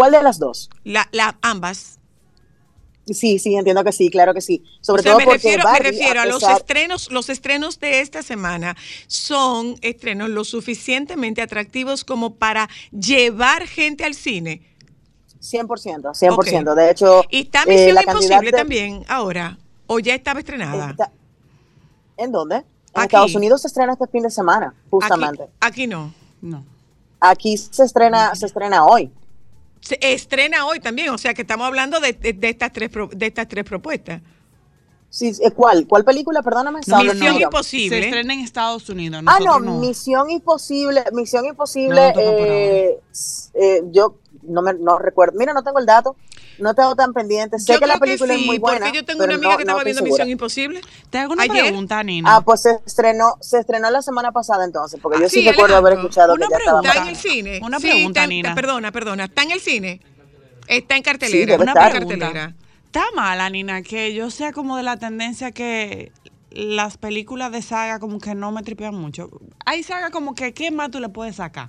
¿Cuál de las dos? La, la, ambas. Sí, sí, entiendo que sí, claro que sí. Sobre o sea, todo me porque refiero, Barbie, me refiero a, los estrenos, los estrenos de esta semana son estrenos lo suficientemente atractivos como para llevar gente al cine. 100%, 100%. De hecho, Y está eh, Misión la Imposible también ahora, o ya estaba estrenada. está- ¿En dónde? En Aquí. Estados Unidos se estrena este fin de semana, justamente. Aquí, aquí no. No. Aquí, se estrena, se estrena hoy. Se estrena hoy también, o sea que estamos hablando de, de- de estas, tres, pro- de estas tres propuestas. Sí, eh, ¿Cuál? ¿Cuál película? Perdóname. Misión. Se Imposible. estrena en Estados Unidos. Ah, no, nosotros Misión Imposible, Misión Imposible, No, no eh, eh, yo no me no recuerdo, mira, no tengo el dato, no tengo tan pendiente, sé Yo que la que película sí, es muy buena. porque yo tengo pero una amiga no- que no estaba estoy viendo segura. Misión Imposible. Te hago una Ayer. pregunta, Nina. Ah, pues se estrenó, se estrenó la semana pasada entonces, porque yo Ah, sí, sí, recuerdo haber escuchado una que ya estaba ¿Está en pregunta. el cine? Una Sí, pregunta, Nina. Perdona, perdona. ¿Está en el cine? Está en Sí, cartelera. debe una estar. cartelera. Está mala, Nina, que yo sea como de la tendencia que las películas de saga como que no me tripean mucho. Hay saga como que, ¿qué más tú le puedes sacar?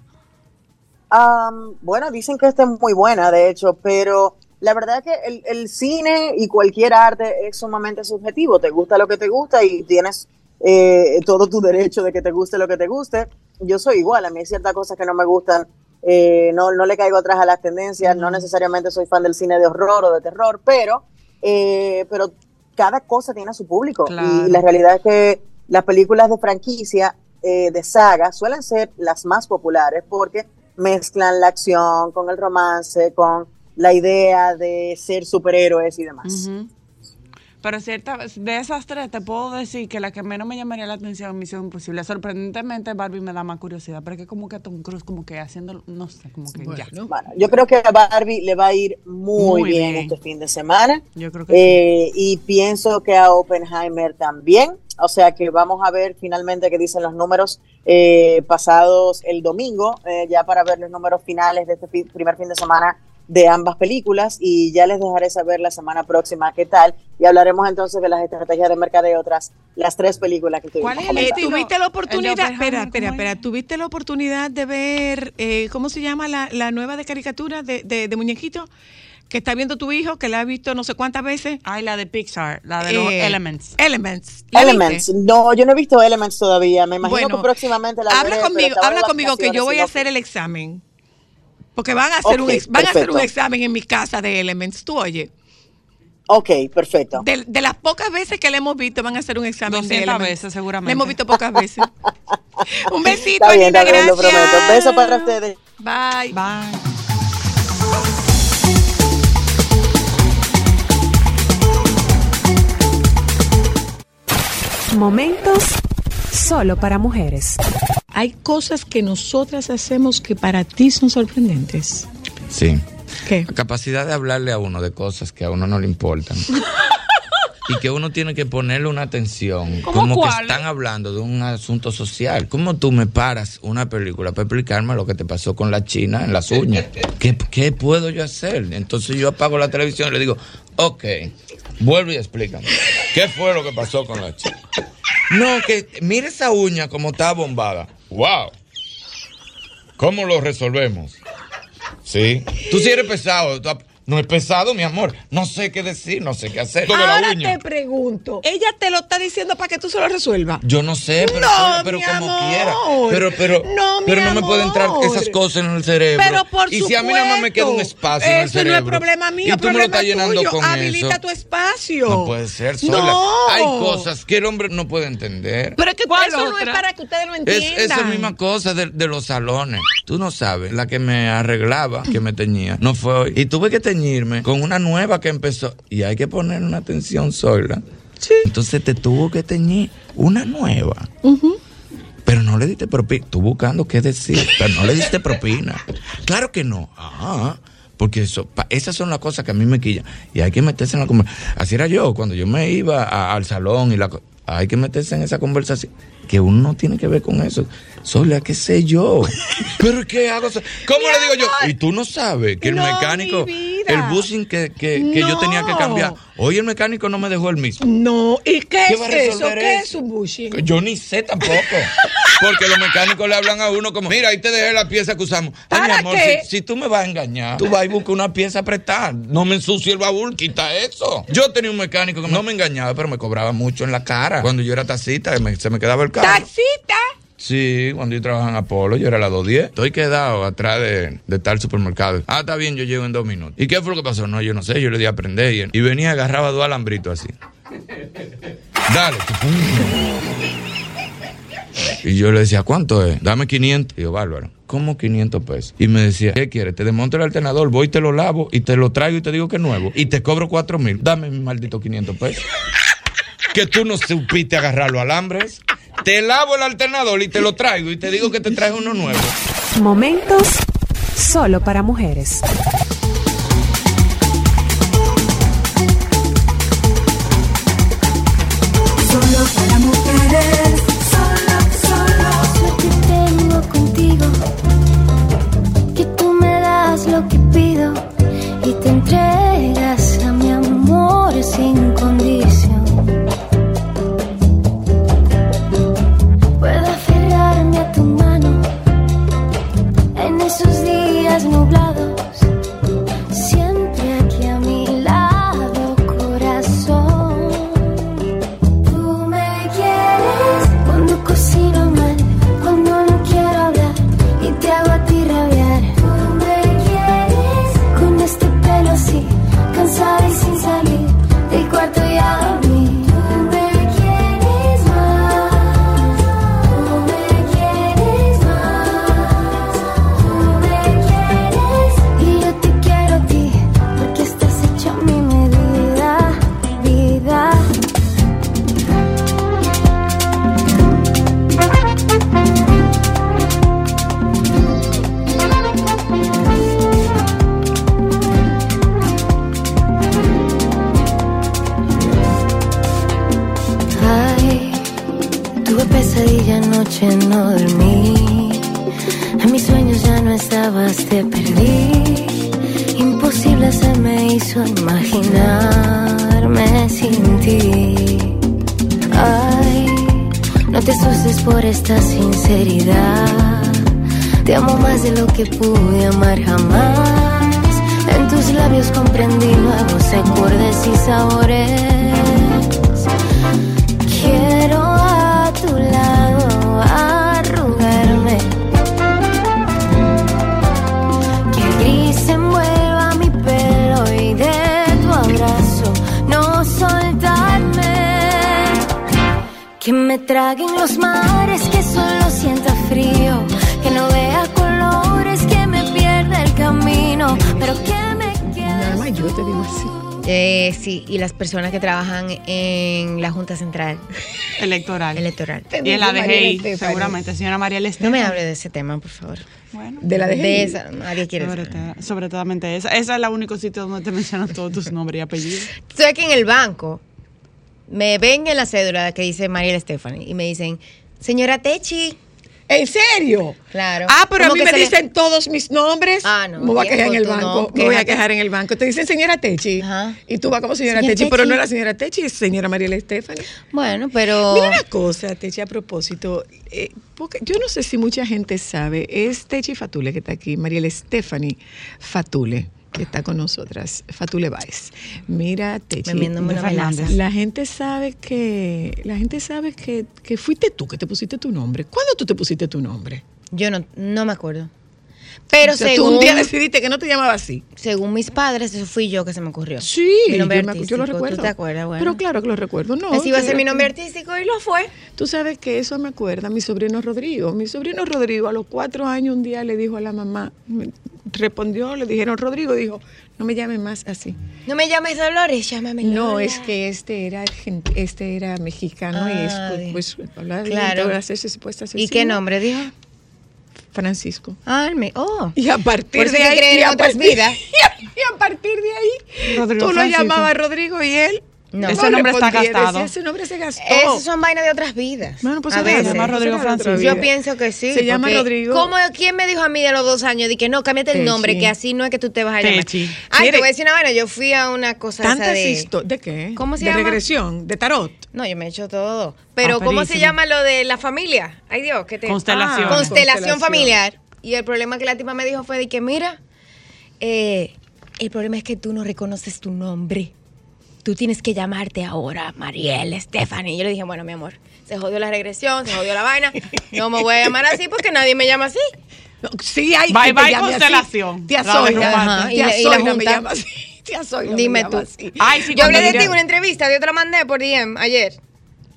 Am, bueno, dicen que esta es muy buena, de hecho, pero la verdad es que el, el cine y cualquier arte es sumamente subjetivo. Te gusta lo que te gusta y tienes eh, todo tu derecho de que te guste lo que te guste. Yo soy igual, a mí hay ciertas cosas que no me gustan, eh, no, no le caigo atrás a las tendencias, no necesariamente soy fan del cine de horror o de terror, pero, eh, pero cada cosa tiene a su público. Claro. Y la realidad es que las películas de franquicia, eh, de saga, suelen ser las más populares porque mezclan la acción con el romance, con la idea de ser superhéroes y demás. Pero cierta, de esas tres te puedo decir que la que menos me llamaría la atención es Misión Imposible. Sorprendentemente Barbie me da más curiosidad, pero es que como que Tom Cruise como que haciendo, no sé, como que ya. Bueno, yo creo que a Barbie le va a ir muy, Muy bien, bien. este fin de semana. Yo creo que Eh, y pienso que a Oppenheimer también. O sea que vamos a ver finalmente qué dicen los números eh, pasados el domingo, eh, ya para ver los números finales de este fi- primer fin de semana de ambas películas y ya les dejaré saber la semana próxima qué tal y hablaremos entonces de las estrategias de mercadeo tras las tres películas que estuvimos ¿Cuál es el Eh? ¿Tuviste la oportunidad? Espera, espera, espera. ¿Tuviste la oportunidad de ver, eh, ¿cómo se llama la, la nueva de caricatura de, de, de muñequito? Que está viendo tu hijo, que la ha visto no sé cuántas veces. Ay, la de Pixar, la de los Eh, Elements. Elements. ¿La Elements, viste? no, yo no he visto Elements todavía. Me imagino Bueno, que próximamente la habla veré, conmigo, habla conmigo que yo voy a hacer el examen. Porque van a hacer un van a hacer un examen en mi casa de Elements. Tú oye, Ok, perfecto. de, de las pocas veces que le hemos visto van a hacer un examen de 200 Elements. veces, seguramente. Le hemos visto pocas veces. un besito, Está bien, Anita, está bien, lo gracias. prometo. Beso para ustedes. Bye. Bye. Momentos solo para mujeres. Hay cosas que nosotras hacemos que para ti son sorprendentes. Sí. ¿Qué? La capacidad de hablarle a uno de cosas que a uno no le importan. y que uno tiene que ponerle una atención. ¿Cómo Como que cuál? están hablando de un asunto social. ¿Cómo tú me paras una película para explicarme lo que te pasó con la china en las uñas? ¿Qué, qué puedo yo hacer? Entonces yo apago la televisión y le digo, ok, Vuelve y explícame. ¿Qué fue lo que pasó con la chica? No, que mire esa uña como está bombada. ¡Wow! ¿Cómo lo resolvemos? Sí. Tú sí eres pesado. No es pesado, mi amor. No sé qué decir, no sé qué hacer. La Ahora uña. te pregunto, ella te lo está diciendo para que tú se lo resuelvas. Yo no sé, pero, No, pero mi como amor. quiera. Pero, pero, No, mi pero no me pueden entrar esas cosas en el cerebro. Pero por y si a mí nada más me queda un supuesto, espacio en el Eso no cerebro. es problema mío, y tú me lo estás llenando tuyo. con Habilita eso. tu espacio. No puede ser sola. No. Hay cosas que el hombre no puede entender. Pero es que ¿Cuál eso no es para que ustedes lo Es entiendan. esa misma cosa de, de los salones. Tú no sabes, la que me arreglaba, que me teñía, no fue hoy. Y tuve que con una nueva que empezó. Y hay que poner una atención sola. Entonces te tuvo que teñir una nueva. Pero no le diste propina. Tú buscando qué decir, pero no le diste propina. Claro que no. Ah, porque eso, pa- esas son las cosas que a mí me quillan. Y hay que meterse en la conversación. Así era yo, cuando yo me iba a- al salón y la hay que meterse en esa conversación. Que uno no tiene que ver con eso. Sola, qué sé yo. Pero ¿qué hago? ¿Cómo Mi le digo yo? Y tú no sabes que el No, mecánico, vida. el bushing que, que, que yo tenía que cambiar, hoy el mecánico no me dejó el mismo. No, ¿y qué, ¿Qué es va a eso? ¿Qué eso? es un bushing? Yo ni sé tampoco. Porque los mecánicos le hablan a uno como, mira, ahí te dejé la pieza que usamos. Ay, mi ¿Para amor, qué? si, si tú me vas a engañar, tú vas y buscas una pieza prestada. No me ensucie el baúl, quita eso. Yo tenía un mecánico que no me engañaba, pero me cobraba mucho en la cara. Cuando yo era taxista, me- se me quedaba el carro. ¡Taxita! Sí, cuando yo trabajaba en Apolo, yo era a las 2.10. Estoy quedado atrás de, de tal supermercado. Ah, está bien, yo llego en dos minutos. ¿Y qué fue lo que pasó? No, yo no sé, yo le di a aprender. Y, y venía, agarraba dos alambritos así. Dale. Y yo le decía, ¿cuánto es? Dame 500. Y yo, bárbaro. ¿Cómo 500 pesos? Y me decía, ¿qué quieres? Te desmonto el alternador, voy y te lo lavo y te lo traigo y te digo que es nuevo. Y te cobro 4 mil. Dame mi maldito 500 pesos. que tú no supiste agarrar los alambres. Te lavo el alternador y te lo traigo y te digo que te traes uno nuevo. Momentos solo para mujeres. Te perdí. Imposible se me hizo imaginarme sin ti. Ay, no te asustes por esta sinceridad. Te amo más de lo que pude amar jamás. En tus labios comprendí nuevos acordes y sabores. Que me traguen los mares, que solo sienta frío. Que no vea colores, que me pierda el camino. Pero que me quede. Nada más yo te digo así. Eh, sí, y las personas que trabajan en la Junta Central Electoral. Electoral. y en la DGI, seguramente, señora María No Estefani. me hable de ese tema, por favor. Bueno, De la De de esa, nadie quiere sobre, sobre todo esa. Esa es la único sitio donde te mencionan todos tus nombres y apellidos. Estoy aquí en el banco, me ven en la cédula que dice Mariela Stephanie y me dicen, señora Techi, ¿En serio? Claro. Ah, pero a mí me le- dicen todos mis nombres. Ah, no, Me voy a quejar en el no, banco. me voy a quejar en el banco. Te dicen señora Techi. Ajá. Y tú vas como señora Señora Techi, pero no era señora Techi, es señora Mariela Estefani. Bueno, pero. Mira una cosa, Techi, a propósito. eh, porque yo no sé si mucha gente sabe. Es Techi Fatule que está aquí, Mariela Estefani Fatule, que está con nosotras. Fatule Baez. Mira, Techi. La gente sabe que la gente sabe que, que fuiste tú que te pusiste tu nombre. ¿Cuándo tú te pusiste tu nombre? Yo no, no me acuerdo. Pero O sea, tú según, un día decidiste que no te llamabas así. según mis padres, eso fui yo que se me ocurrió. Sí, Mi nombre yo, me acu- yo lo artístico, recuerdo. ¿Tú te acuerdas? Bueno. Pero claro que lo recuerdo. No, Así iba a ser mi nombre artístico y lo fue. Tú sabes que eso me acuerda a mi sobrino Rodrigo. Mi sobrino Rodrigo a los cuatro años un día le dijo a la mamá, respondió, le dijeron, Rodrigo dijo, no me llames más así. No me llames Dolores, llámame No, Lola. es que este era este era mexicano y es Ah, pues, pues hablaba claro. hacerse supuesta ¿Y qué nombre dijo? Francisco. Ah, el mío. Oh. Y a partir Por de ahí, y a otras partir- vidas. y a partir de ahí, Rodrigo tú lo Francisco. llamabas Rodrigo y él. No. Ese nombre está gastado. Ese nombre se gastó. Esos son vainas de otras vidas. Bueno, pues a se llama Rodrigo de Francisco. Yo pienso que sí. Se llama Rodrigo. ¿cómo, ¿Quién me dijo a mí de los dos años? De que no, cámbiate el nombre, que así no es que tú te vas a llamar. Techi. Ay, Mire. te voy a decir una vaina. Yo fui a una cosa esa Tantas de. historias. ¿De qué? ¿Cómo se de llama? regresión, de tarot. No, yo me he hecho todo. Pero, Ah, ¿cómo se llama lo de la familia? Ay, Dios, que te. Constelación. Ah, Constelación Constelación. familiar. Y el problema que la tipa me dijo fue de que, mira, eh, el problema es que tú no reconoces tu nombre. Tú tienes que llamarte ahora Mariel Stephanie. Yo le dije, bueno, mi amor, se jodió la regresión, se jodió la vaina. No me voy a llamar así porque nadie me llama así. No, sí, hay Bye, que te bye, así. constelación. Tía La de Zoila. Tía Zoila me llama así. Tía Zoila me Dime llama tú. así. Ay, sí, Yo hablé de ti en una entrevista, yo te la mandé por DM ayer.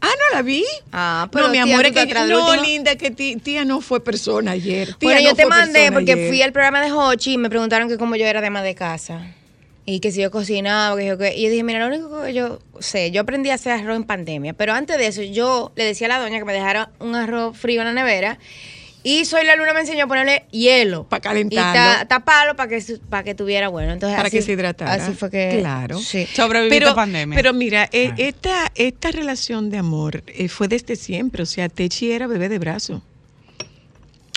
Ah, ¿no la vi? Ah, pero no, mi tía, amor, es que te no, linda, que tía no fue persona ayer. Tía Bueno, no yo te mandé porque ayer. fui al programa de Hochi y me preguntaron que cómo yo era dama de casa. Y que si yo cocinaba, que yo qué. Y yo dije, mira, lo único que yo sé, yo aprendí a hacer arroz en pandemia. Pero antes de eso, yo le decía a la doña que me dejara un arroz frío en la nevera. Y Soy la Luna me enseñó a ponerle hielo. Pa' Y calentarlo. ta- taparlo para que, para que tuviera bueno. Entonces, Para así- que se hidratara. Así fue que. Claro. Sí. Sobreviviste pero, pandemia. Pero mira, eh, Ah. esta, esta relación de amor eh, fue desde siempre. O sea, Techi era bebé de brazo.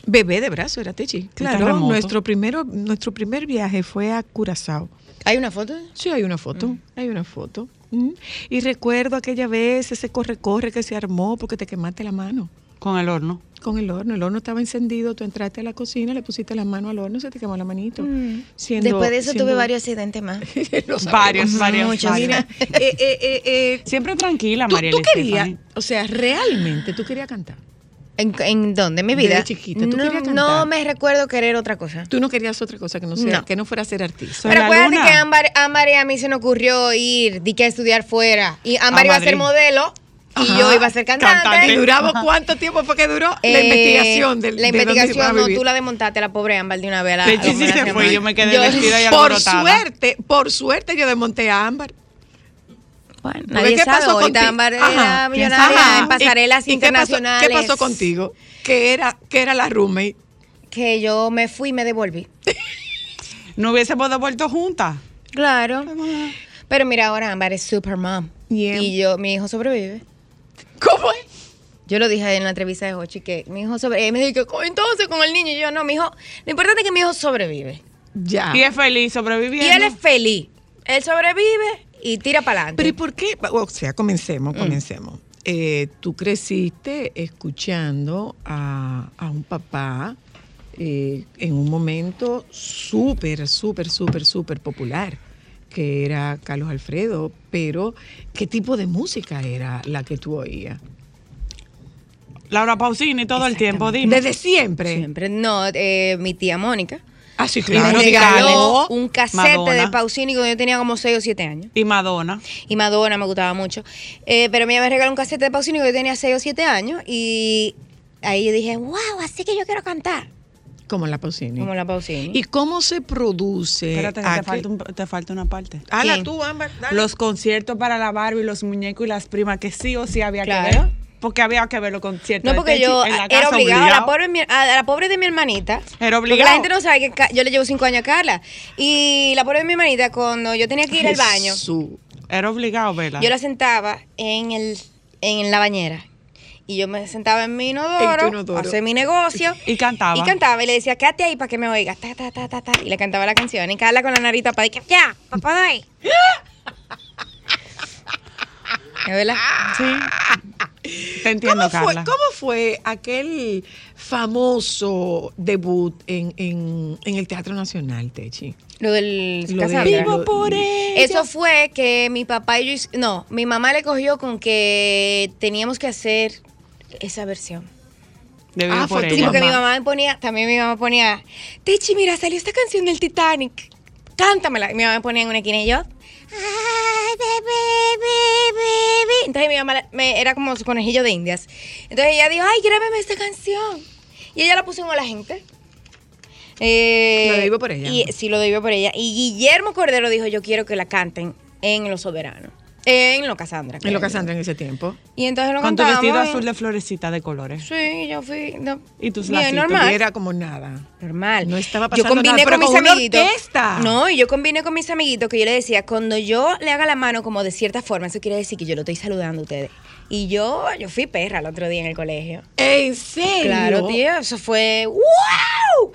Bebé de brazo era Techi. Claro, nuestro, primero, nuestro primer viaje fue a Curazao. ¿Hay una foto? Sí, hay una foto, hay una foto. Mm. Y recuerdo aquella vez ese corre-corre que se armó porque te quemaste la mano Con el horno. con el horno. El horno estaba encendido, tú entraste a la cocina, le pusiste la mano al horno, se te quemó la manito. Siendo- Después de eso siendo- tuve varios accidentes más. Varios, varios, Muchos. Mira, eh, eh, eh, eh, Siempre tranquila, tú, María tú querías, o sea, realmente tú querías cantar. ¿En, en dónde? ¿En mi Desde vida? chiquita, ¿tú no, querías cantar? no me recuerdo querer otra cosa. Tú no querías otra cosa que no, sea, No. que no fuera ser artista. Pero acuérdate luna. que a Ámbar, Ámbar y a mí se nos ocurrió ir, di que a estudiar fuera. Y Ámbar A iba a ser modelo y Ajá. yo iba a ser cantante. Cantante. ¿Y duraba cuánto tiempo fue que duró? la Eh, investigación del La de investigación, no, tú la desmontaste, la pobre Ámbar de una vez. a La, sí, sí se fue, yo me quedé Yo- vestida y Por alborotada. suerte, por suerte yo desmonté a Ámbar. Bueno, nadie ¿Qué sabe, pasó ahorita contigo? Ámbar era millonaria Ajá. en pasarelas ¿Y- y qué pasó- internacionales. ¿Qué pasó contigo? Que era, que era la roommate. Que yo me fui y me devolví. No hubiésemos devuelto juntas. Claro. Pero mira, ahora Ámbar es super mom. Yeah. Y yo, mi hijo sobrevive. ¿Cómo es? Yo lo dije en la entrevista de Hochi que mi hijo sobrevive. Y me dijo, "¿Cómo entonces con el niño. Y yo, no, mi hijo, lo importante es que mi hijo sobrevive. Ya. Y es feliz sobreviviendo. Y él es feliz. Él sobrevive y tira para adelante. Pero ¿y por qué? O sea, comencemos, Mm. comencemos. Eh, tú creciste escuchando a, a un papá eh, en un momento súper, súper, súper, súper popular, que era Carlos Alfredo, pero ¿qué tipo de música era la que tú oías? Laura Pausini todo el tiempo, dime. Desde siempre. Siempre. No, eh, mi tía Mónica. Ah, sí, me claro. regaló claro. un casete Madonna. de Pausini cuando yo tenía como 6 o 7 años. Y Madonna. Y Madonna me gustaba mucho. Eh, pero ella me regaló un casete de Pausini cuando yo tenía 6 o 7 años. Y ahí yo dije, wow, así que yo quiero cantar. Como la Pausini. Como la Pausini. ¿Y cómo se produce? Espérate, que te falta, un- te falta una parte. Hala, tú, Ámbar, dale. Los conciertos para la Barbie, los muñecos y las primas, que sí o sí había Claro. que ver. Porque había que ver los conciertos. No, de porque yo en la era casa, obligada. A la, obligado. pobre, mi- a la pobre de mi hermanita. Era Porque la obligado. gente no sabe que Ca- yo le llevo cinco años a Carla. Y la pobre de mi hermanita, cuando yo tenía que ir al baño, Jesús. Era obligado, ¿verdad? yo la sentaba en, el, en la bañera. Y yo me sentaba en mi En tu inodoro, inodoro. a hacer mi negocio. Y cantaba. Y cantaba y le decía, quédate ahí para que me oigas. Ta, ta, ta, ta, ta. Y le cantaba la canción. Y Carla con la narita para que ya, papá, doy. ¿Es verdad? Sí. Te entiendo, ¿Cómo fue, Carla. cómo fue aquel famoso debut en, en- en el Teatro Nacional, Techi? Lo del Lo de-. Vivo por Eso fue que mi papá y yo, no, mi mamá le cogió con que teníamos que hacer esa versión. De Vivo Ah, fue Sí, ella. porque mi mamá me ponía, también mi mamá ponía, Techi, mira, salió esta canción del Titanic. Cántamela. Y mi mamá me ponía en una esquina y yo. Entonces mi mamá me- era como su conejillo de indias. Entonces ella dijo, ay, grábame esta canción. Y ella la puso en la gente. Eh, Lo de Vivo por ella. Y, sí, lo de Vivo por ella. Y Guillermo Cordero dijo, yo quiero que la canten en Los Soberanos. En Lo Casandra. En lo Cassandra en ese tiempo. Y entonces lo Con tu vestido y- azul de florecita de colores. Sí, yo fui. no, Y tus bien, normal. Y era como nada. Normal. No estaba Yo pasando combiné nada, pero con mis con amiguitos. orquesta. No, y yo combiné con mis amiguitos que yo le decía, cuando yo le haga la mano como de cierta forma, eso quiere decir que yo lo estoy saludando a ustedes. Y yo, yo fui perra el otro día en el colegio. ¿En serio? Claro, tío, eso fue ¡wow!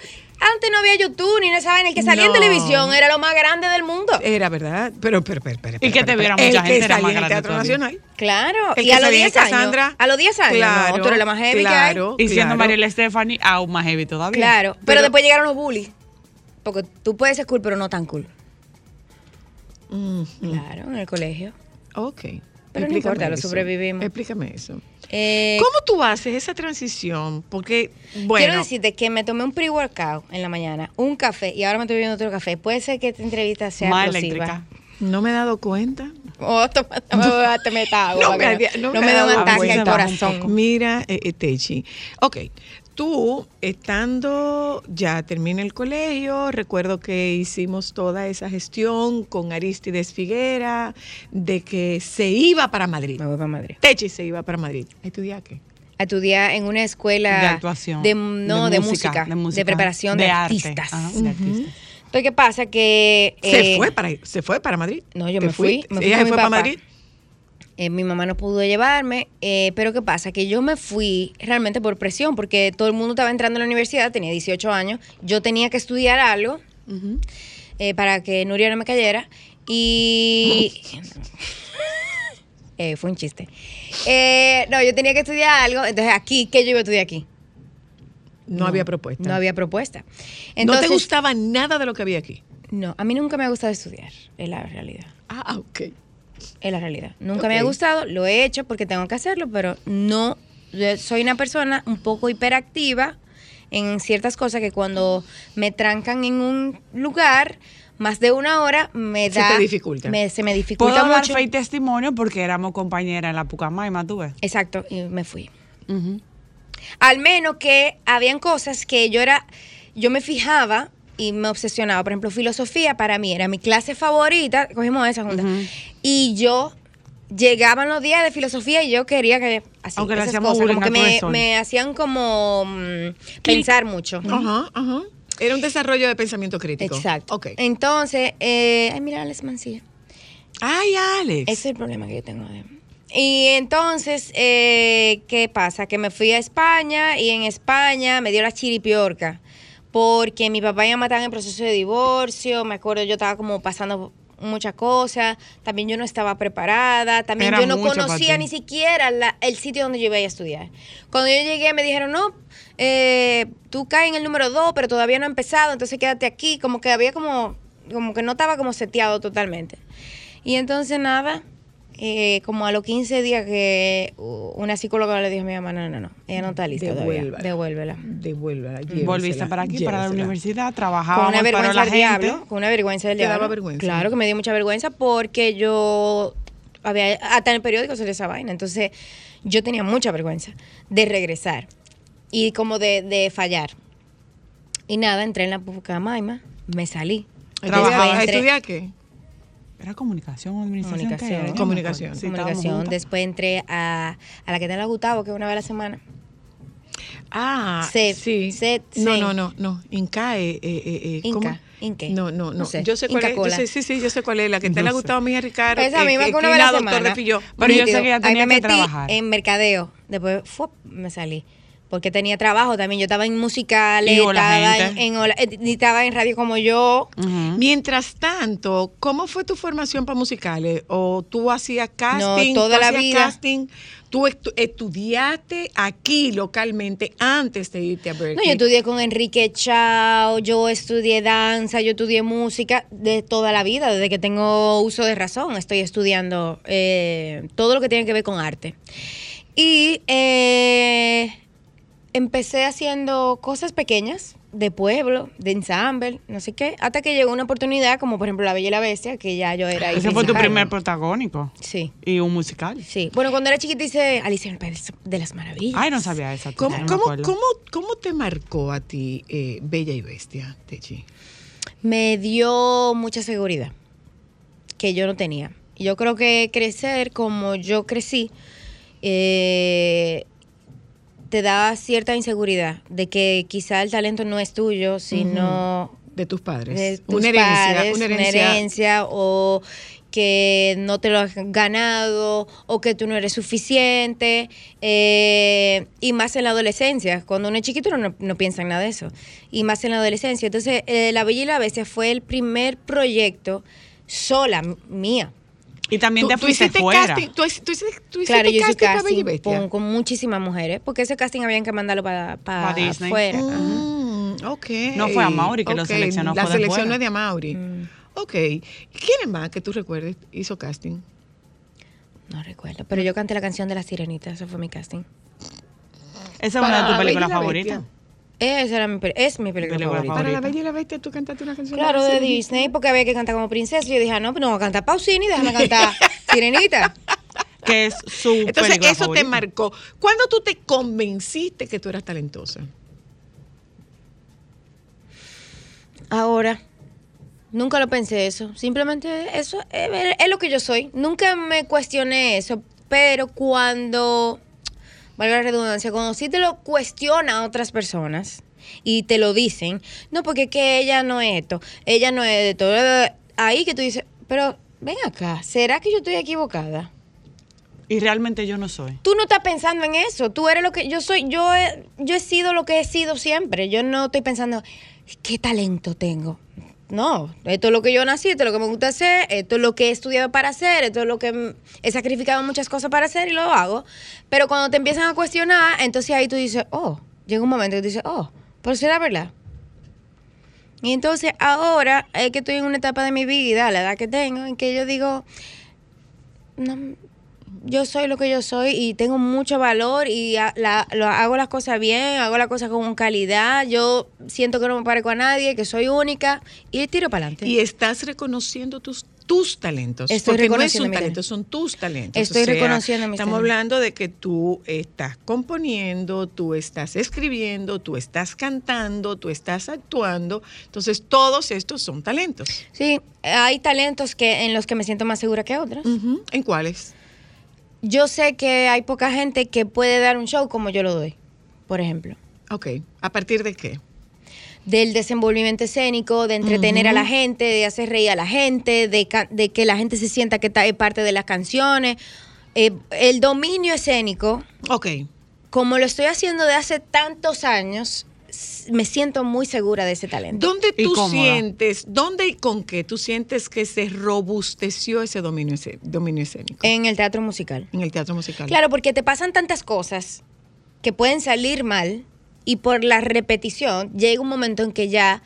Antes no había YouTube ni no saben, el que salía en televisión era lo más grande del mundo. Era verdad, pero, pero, pero, pero, Y que te viera el mucha que gente era más en el grande Teatro todavía. Nacional. Claro, El y que a los salía en 10 años. A los 10 años, Claro, no, tú eres la más heavy claro. que hay. Y siendo Claro. Mariela Stephanie, aún más heavy todavía. Claro, pero, Pero- después llegaron los bullies. Porque tú puedes ser cool, pero no tan cool. Mm, Claro, en el colegio. ok. Pero no Explícame importa, lo eso. sobrevivimos. Explícame eso. Eh, ¿Cómo tú haces esa transición? Porque, bueno, Quiero decirte que me tomé un pre-workout en la mañana, un café y ahora me estoy bebiendo otro café. Puede ser que esta entrevista sea Más eléctrica. no me he dado cuenta. Oh, toma, toma, te meta agua, No me no, no da un ataque al corazón. Mira, eh, eh, Techi. Ok, tú estando, ya terminé el colegio, recuerdo que hicimos toda esa gestión con Aristides Figuera de que se iba para Madrid. Me voy para Madrid. Techi se iba para Madrid. ¿A estudiar qué? A estudiar en una escuela De actuación. de- no, de, música, de música, preparación de, arte. artistas. Ajá, de artistas. Entonces, ¿qué pasa? Que se eh, fue para se fue para Madrid. No, yo ¿Te me fui. fuiste? me fui Ella se fue para. Madrid. Eh, mi mamá no pudo llevarme, eh, pero ¿qué pasa? Que yo me fui realmente por presión, porque todo el mundo estaba entrando a la universidad, tenía 18 años, yo tenía que estudiar algo eh, para que Nuria no me cayera y... Fue un chiste. Eh, no, yo tenía que estudiar algo, entonces aquí, ¿qué yo iba a estudiar aquí? No, había propuesta. No había propuesta. ¿No te gustaba nada de lo que había aquí? No, a mí nunca me ha gustado estudiar, es la realidad. Ah, ok. Es la realidad. Nunca me ha gustado, lo he hecho porque tengo que hacerlo, pero no. yo soy una persona un poco hiperactiva en ciertas cosas que cuando me trancan en un lugar más de una hora me Se da. te dificulta. me- se me Puedo dificulta dar mucho. fe y testimonio porque éramos compañeras en la Pucamaima, tú ves. Exacto, y me fui. Al menos que habían cosas que yo era, yo me fijaba y me obsesionaba. Por ejemplo, filosofía para mí era mi clase favorita, cogimos esa junta. Y yo llegaban los días de filosofía y yo quería que así, Aunque esas cosas, como que me, me hacían como mm, pensar mucho. Ajá, ajá. Era un desarrollo de pensamiento crítico. Exacto. Ok. Entonces, eh, ay, mira, Alex Mancilla. Ay, Alex. Ese es el problema que yo tengo de Y entonces, eh, ¿qué pasa? Que me fui a España y en España me dio la chiripiorca. Porque mi papá y mamá estaban en proceso de divorcio. Me acuerdo, yo estaba como pasando muchas cosas. También yo no estaba preparada. También Era yo no conocía ni siquiera la- el sitio donde yo iba a estudiar. Cuando yo llegué me dijeron, no, eh, tú caes en el número 2, pero todavía no ha empezado, entonces quédate aquí. Como que había como, como que no estaba como seteado totalmente. Y entonces nada, eh, como a los 15 días que uh, una psicóloga le dijo a mi mamá, no, no, no, ella no está lista todavía, Devuélvala. devuélvela. Devuélvala. llévesela, Volviste para aquí, para la universidad, Con trabajábamos una para vergüenza la del gente. diablo, con una vergüenza del ¿Te diablo. daba vergüenza? Claro que me dio mucha vergüenza porque yo había, hasta en el periódico salió esa vaina, entonces yo tenía mucha vergüenza de regresar y como de, de fallar. Y nada, entré en la Pucamaima, me salí. ¿A Trabajaba. estudiar- ¿A Entré- estudiar qué? Era comunicación o administración. Comunicación. ¿qué era? Yo me Comunicación. Sí, comunicación. Después entré a, a la que está en Gustavo, que es una vez a la semana. Ah, Set, sí. set, no, no, no, no. Incae. Eh, eh, eh, ¿cómo? Inca. Inque. No, no, no. sé. Yo sé cuál Inca es. Yo sé, sí, sí, yo sé cuál es. La que te No le ha gustado a mi Ricardo. Esa eh, misma eh, que una vez a la semana. Pero yo Nítido. sé que ella Ahí tenía me que metí trabajar. en mercadeo. Después ¡fuop! me salí. Porque tenía trabajo también. Yo estaba en musicales, estaba en, eh, estaba en radio como yo. Mientras tanto, ¿cómo fue tu formación para musicales? ¿O tú hacías casting? toda tú la hacías vida. casting? ¿Tú estu- estudiaste aquí localmente antes de irte a Berkeley? No, yo estudié con Enrique Chao, yo estudié danza, yo estudié música de toda la vida, desde que tengo uso de razón. Estoy estudiando eh, todo lo que tiene que ver con arte. Y eh, empecé haciendo cosas pequeñas, de pueblo, de ensamble, no sé qué, hasta que llegó una oportunidad, como por ejemplo La Bella y la Bestia, que ya yo era... Ese fue tu primer protagónico. Sí. Y un musical. Sí. Bueno, cuando era chiquita hice Alicia en el País de las Maravillas. Ay, no sabía eso. ¿Cómo, no cómo, cómo, cómo te marcó a ti eh, Bella y Bestia, Techi? me dio mucha seguridad que yo no tenía. Y Yo creo que crecer como yo crecí eh, te da cierta inseguridad de que quizá el talento no es tuyo, sino De tus padres. de tus una herencia, padres, una una herencia. o que no te lo has ganado o que tú no eres suficiente eh, y más en la adolescencia. Cuando uno es chiquito uno no, no piensa en nada de eso. Y más en la adolescencia. Entonces eh, La Bella y la Bestia fue el primer proyecto sola mía Y también te fuiste hiciste fuera. casting, tú, hic- tú hiciste, tú hiciste claro yo hice casting para Bella y casting Bestia. con, con muchísimas mujeres porque ese casting habían que mandarlo para Pa' Disney. afuera. Mm, ok. No fue a Mauri que lo seleccionó, La fue selección fuera. no es de Mauri. Mm. Ok. ¿Quién más que tú recuerdes hizo casting? no recuerdo pero yo canté la canción de la sirenita eso fue mi casting Esa es una de tus Para películas favoritas. Esa era mi es mi película, Película favorita Para la. Bella y la Bestia tú cantaste una canción. Claro, la de? Disney, porque había que cantar como princesa. Y yo dije, ah, no, pero no voy a cantar Pausini, déjame cantar Sirenita. Que es su Entonces, película eso te marcó. ¿Cuándo tú te convenciste que tú eras talentosa? Ahora, nunca lo pensé eso. Simplemente eso es, es lo que yo soy. Nunca me cuestioné eso. Pero cuando, valga la redundancia, cuando sí te lo cuestionan otras personas y te lo dicen, no, porque es que ella no es esto, ella no es de todo. Ahí que tú dices, pero ven acá, ¿será que yo estoy equivocada? Y realmente yo no soy. tú no estás pensando en eso. Tú eres lo que yo soy. Yo he, yo he sido lo que he sido siempre. Yo no estoy pensando, ¿qué talento tengo? No, esto es lo que yo nací, esto es lo que me gusta hacer, esto es lo que he estudiado para hacer, esto es lo que he sacrificado muchas cosas para hacer y lo hago. Pero cuando te empiezan a cuestionar, entonces ahí tú dices, oh, llega un momento que tú dices, oh, pero será verdad. Y entonces ahora es que estoy en una etapa de mi vida, la edad que tengo, en que yo digo, no, yo soy lo que yo soy y tengo mucho valor y la- lo- hago las cosas bien, hago las cosas con calidad. Yo siento que no me parezco a nadie, que soy única y tiro para adelante. Y estás reconociendo tus tus talentos. Estoy porque no es reconociendo un talento, son tus talentos. Estoy reconociendo mis Estamos talentos. hablando de que tú estás componiendo, tú estás escribiendo, tú estás cantando, tú estás actuando. Entonces, todos estos son talentos. Sí, hay talentos que en los que me siento más segura que otros. Ujú. ¿En cuáles? Yo sé que hay poca gente que puede dar un show como yo lo doy, por ejemplo. Ok. ¿A partir de qué? del desenvolvimiento escénico, de entretener a la gente, de hacer reír a la gente, de, de que la gente se sienta que está es parte de las canciones. Eh, el dominio escénico, Ok. como lo estoy haciendo de hace tantos años, me siento muy segura de ese talento. ¿Dónde tú sientes, dónde y con qué tú sientes que se robusteció ese dominio, escé- dominio escénico? En el teatro musical. en el teatro musical. Claro, porque te pasan tantas cosas que pueden salir mal y por la repetición llega un momento en que ya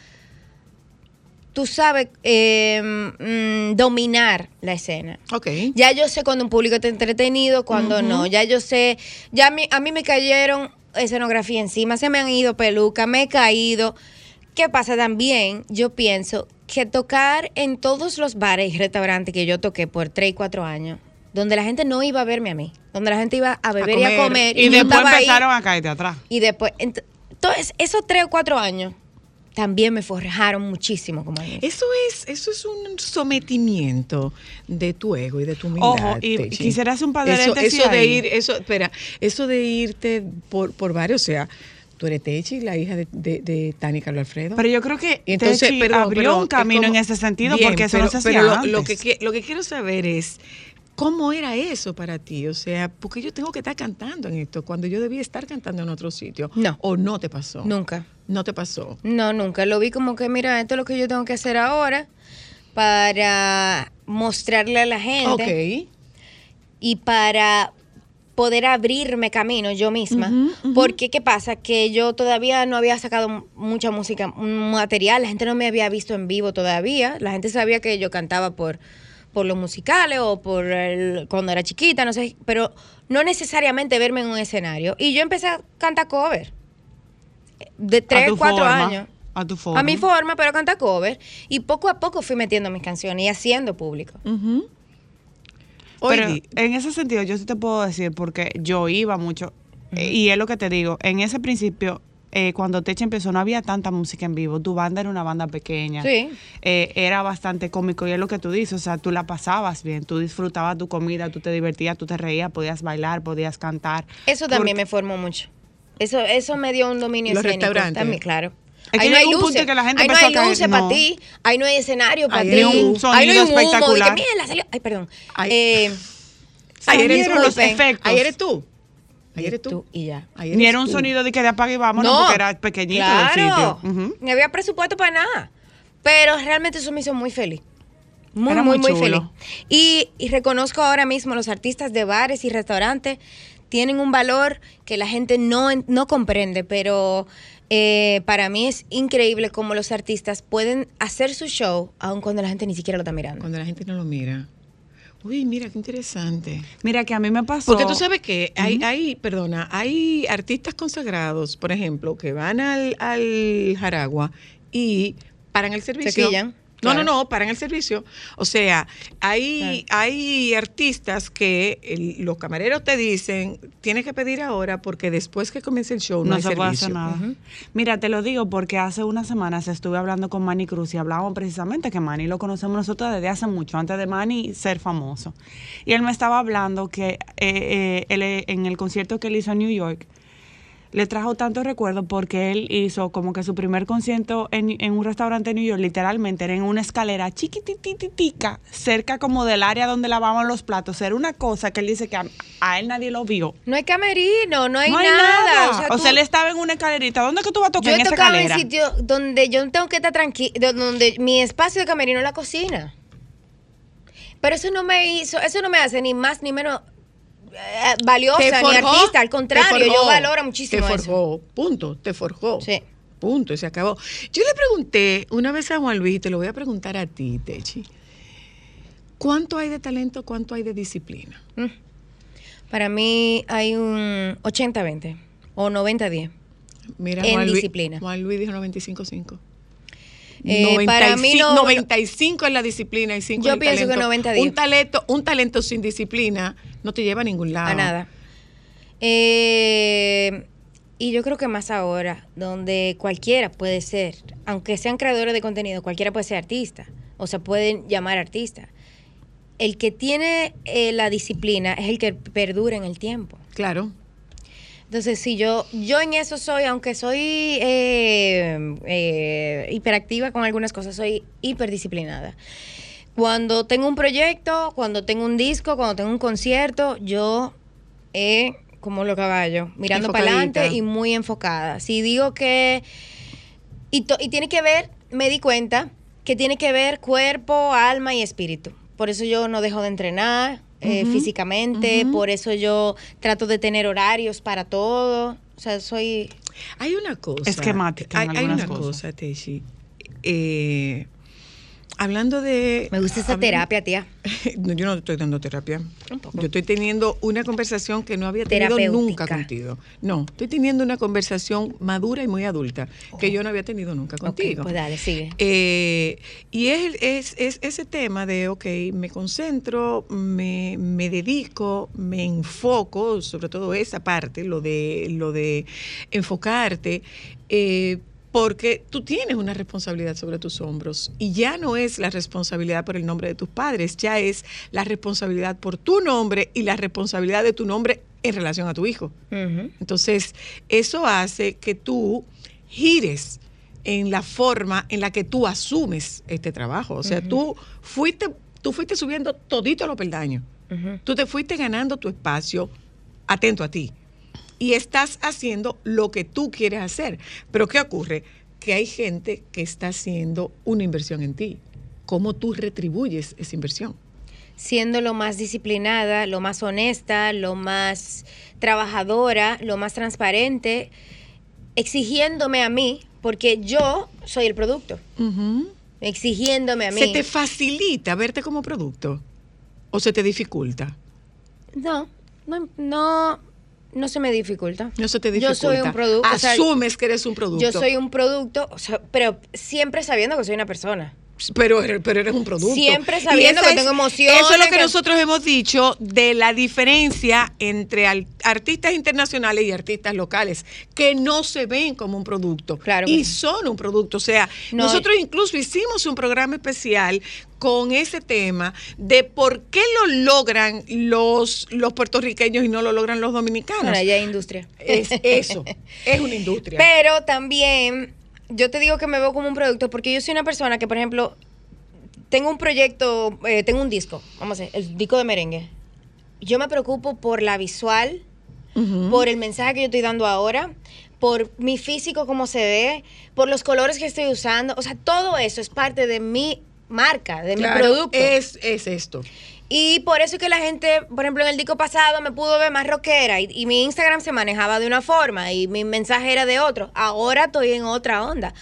tú sabes eh, mm, dominar la escena. Ok. Ya yo sé cuando un público está entretenido, cuando no. Ya yo sé, ya a mí, a mí me cayeron escenografía encima, se me han ido pelucas, me he caído. ¿Qué pasa también? Yo pienso que tocar en todos los bares y restaurantes que yo toqué por 3 y 4 años, donde la gente no iba a verme a mí, donde la gente iba a beber y a comer. Y después estaba ahí, empezaron a caerte atrás. y después, ent- entonces, esos 3 o 4 años también me forjaron muchísimo como artista. Eso es, eso es un sometimiento de tu ego y de tu humildad. Ojo, y Techi. quisiera hacer un eso, paréntesis eso de ir, eso, espera, eso de irte por, por varios, o sea, Tú eres Techi, la hija de, de, de Tani Carlos Alfredo. Pero yo creo que Y entonces, Techi pero- abrió pero un es camino como- en ese sentido Bien, porque eso pero, no se hacía pero lo, antes. lo que, lo que quiero saber es cómo era eso para ti. O sea, porque yo tengo que estar cantando en esto cuando yo debía estar cantando en otro sitio. No. ¿O no te pasó? Nunca. No te pasó. No, nunca. Lo vi como que, mira, esto es lo que yo tengo que hacer ahora para mostrarle a la gente Ok. y para poder abrirme camino yo misma. Porque, ¿qué pasa? Que yo todavía no había sacado mucha música, un material, la gente no me había visto en vivo todavía, la gente sabía que yo cantaba por, por los musicales o por el- cuando era chiquita, no sé, pero no necesariamente verme en un escenario. Y yo empecé a cantar cover de A tres, tu cuatro forma, años. A tu forma. A mi forma, pero canta cover. Y poco a poco fui metiendo mis canciones y haciendo público. Ujú. Pero Oye, en ese sentido yo sí te puedo decir porque yo iba mucho y es lo que te digo, en ese principio eh, cuando Teche empezó no había tanta música en vivo, tu banda era una banda pequeña, Sí. Eh, era bastante cómico y es lo que tú dices, o sea, tú la pasabas bien, tú disfrutabas tu comida, tú te divertías, tú te reías, podías bailar, podías cantar. Eso también Porque- me formó mucho. Eso, eso me dio un dominio Los escénico restaurantes. También, claro. Es que ahí no hay un punto luces, que la gente ahí no hay luces no. para ti, ahí no hay escenario para Ahí ti, hay un ahí no sonido hay un humo, de que, espectacular. mira, salió, ay, perdón. Ay. Eh, ahí eres salieron tú. los efectos. Ahí eres tú. Ahí eres tú. y ya. Ni era un tú. sonido de que de apague y vámonos No, porque era pequeñito claro, el sitio. Ujú. Ni había presupuesto para nada. Pero realmente eso me hizo muy feliz. Muy, Era muy, muy muy, feliz. Y, y reconozco ahora mismo los artistas de bares y restaurantes tienen un valor que la gente no, no comprende, pero eh, para mí es increíble cómo los artistas pueden hacer su show aun cuando la gente ni siquiera lo está mirando. Cuando la gente no lo mira. Uy, mira, qué interesante. Mira que a mí me pasó. Porque tú sabes que hay, hay, perdona, hay artistas consagrados, por ejemplo, que van al, al Jaragua y paran el servicio. quillan, No, claro. no, no, paran el servicio. O sea, hay, hay artistas que el- los camareros te dicen, tienes que pedir ahora porque después que comience el show no, no hay se puede servicio. hacer nada. Mira, te lo digo porque hace unas semanas estuve hablando con Manny Cruz y hablábamos precisamente que Manny lo conocemos nosotros desde hace mucho, antes de Manny ser famoso. Y él me estaba hablando que eh, eh, él, eh, en el concierto que él hizo en New York, le trajo tantos recuerdos porque él hizo como que su primer concierto en, en un restaurante en New York, literalmente era en una escalera chiquitititica, cerca como del área donde lavaban los platos. Era una cosa que él dice que a, a él nadie lo vio. No hay camerino, no hay, no hay nada. nada. O sea, O tú- sea, él estaba en una escalerita. ¿Dónde es que tú vas a tocar Yo en he esa tocado en escalera? sitios donde yo tengo que estar tranquila, donde mi espacio de camerino es la cocina. Pero eso no me hizo, eso no me hace ni más ni menos valiosa Te ni artista, al contrario, yo valoro muchísimo Te eso. forjó, punto, te forjó. Sí. Punto, y se acabó. Yo le pregunté una vez a Juan Luis, y te lo voy a preguntar a ti, Techi. ¿Cuánto hay de talento, cuánto hay de disciplina? Para mí hay un 80-20 o 90-10. Mira, En Juan Luis, disciplina. Juan Luis dijo 95-5. Eh, para mí no- 95 en la disciplina y 5 Yo en el pienso que talento. 90-10. Un talento, un talento sin disciplina no te lleva a ningún lado. A nada. Eh, y yo creo que más ahora, donde cualquiera puede ser, aunque sean creadores de contenido, cualquiera puede ser artista, o se pueden llamar artista. El que tiene eh, la disciplina es el que perdura en el tiempo. Claro. Entonces, sí, yo, yo en eso soy, aunque soy eh, eh, hiperactiva con algunas cosas, soy hiperdisciplinada. Cuando tengo un proyecto, cuando tengo un disco, cuando tengo un concierto, yo eh, como los caballos, mirando para adelante y muy enfocada. Si digo que... Y, to- y tiene que ver, me di cuenta, que tiene que ver cuerpo, alma y espíritu. Por eso yo no dejo de entrenar eh, Ujú, físicamente, ujú. por eso yo trato de tener horarios para todo. O sea, soy... Hay una cosa. Esquemática en Hay, hay una cosas. cosa, Techi. Eh, hablando de. Me gusta esa terapia, tía. No, yo no estoy dando terapia. Un poco. Yo estoy teniendo una conversación que no había tenido nunca contigo. No, estoy teniendo una conversación madura y muy adulta que yo no había tenido nunca contigo. Ok, pues dale, sigue. Eh, y es, es, es ese tema de, ok, me concentro, me, me dedico, me enfoco, sobre todo esa parte, lo de, lo de enfocarte, eh, porque tú tienes una responsabilidad sobre tus hombros y ya no es la responsabilidad por el nombre de tus padres, ya es la responsabilidad por tu nombre y la responsabilidad de tu nombre en relación a tu hijo. Entonces, eso hace que tú gires en la forma en la que tú asumes este trabajo. O sea, tú fuiste, tú fuiste subiendo todito los peldaños. Tú te fuiste ganando tu espacio atento a ti. Y estás haciendo lo que tú quieres hacer. Pero ¿qué ocurre? Que hay gente que está haciendo una inversión en ti. ¿Cómo tú retribuyes esa inversión? siendo lo más disciplinada, lo más honesta, lo más trabajadora, lo más transparente, exigiéndome a mí, porque yo soy el producto, exigiéndome a mí. ¿Se te facilita verte como producto? ¿O se te dificulta? No, no, no, no se me dificulta. No se te Yo dificulta. soy un producto. o sea, Asumes que eres un producto. Yo soy un producto, o sea, pero siempre sabiendo que soy una persona. Pero, eres- pero eres un producto. Siempre sabiendo que tengo emociones, Eso es lo que, que- nosotros hemos dicho de la diferencia entre al- artistas internacionales y artistas locales, que no se ven como un producto. Claro y son un producto. O sea, No, nosotros incluso hicimos un programa especial con ese tema de por qué lo logran los, los puertorriqueños y no lo logran los dominicanos. Bueno, ya hay industria. Es eso, es una industria. Pero también, yo te digo que me veo como un producto porque yo soy una persona que, por ejemplo, tengo un proyecto, eh, tengo un disco, vamos a ver, el disco de merengue. Yo me preocupo por la visual, por el mensaje que yo estoy dando ahora, por mi físico, cómo se ve, por los colores que estoy usando. O sea, todo eso es parte de mi marca, de Claro, mi producto. Es, es esto. Y por eso es que la gente, por ejemplo, en el disco pasado me pudo ver más rockera y, y mi Instagram se manejaba de una forma y mi mensaje era de otro. Ahora estoy en otra onda.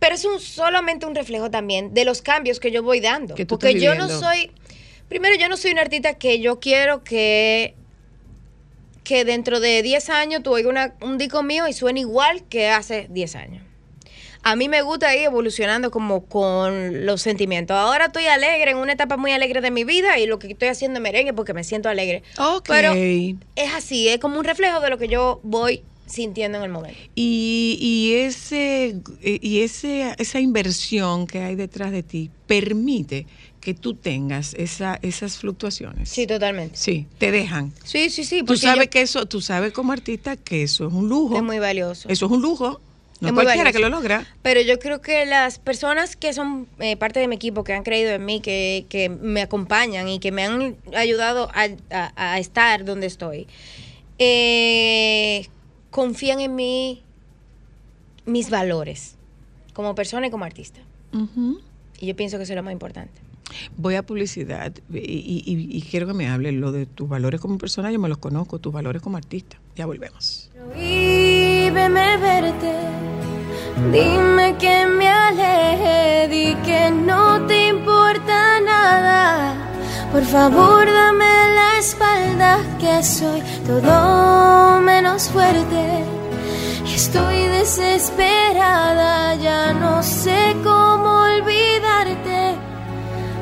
Pero es un, solamente un reflejo también de los cambios que yo voy dando. Que Porque yo no soy, primero yo no soy una artista que yo quiero que que dentro de 10 años tú oigas un disco mío y suene igual que hace 10 años. A mí me gusta ir evolucionando como con los sentimientos. Ahora estoy alegre, en una etapa muy alegre de mi vida y lo que estoy haciendo es merengue porque me siento alegre. Pero es así, es como un reflejo de lo que yo voy sintiendo en el momento. Y, y ese y ese esa inversión que hay detrás de ti permite que tú tengas esa, esas fluctuaciones. Sí, totalmente. Sí, te dejan. Sí, sí, sí. Tú sabes yo- que eso, tú sabes como artista que eso es un lujo. es muy valioso. Eso es un lujo. No cualquiera valioso. que lo logra. Pero yo creo que las personas que son eh, parte de mi equipo, que han creído en mí, que, que me acompañan y que me han ayudado a, a- a estar donde estoy, eh, confían en mí mis valores como persona y como artista. Y yo pienso que eso es lo más importante. Voy a publicidad y, y- y- y quiero que me hables lo de tus valores como persona, yo me los conozco, tus valores como artista. Ya volvemos. Veme verte, dime que me aleje, di que no te importa nada. Por favor, dame la espalda, que soy todo menos fuerte. Estoy desesperada, ya no sé cómo olvidarte.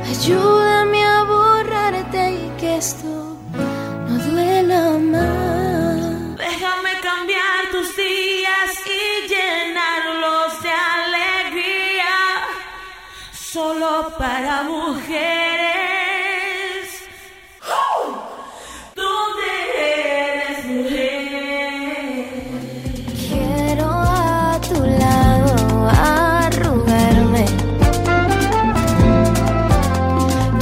Ayúdame a borrarte y que esto no duela más. Para mujeres. ¿Dónde eres mujer? Quiero a tu lado arrugarme.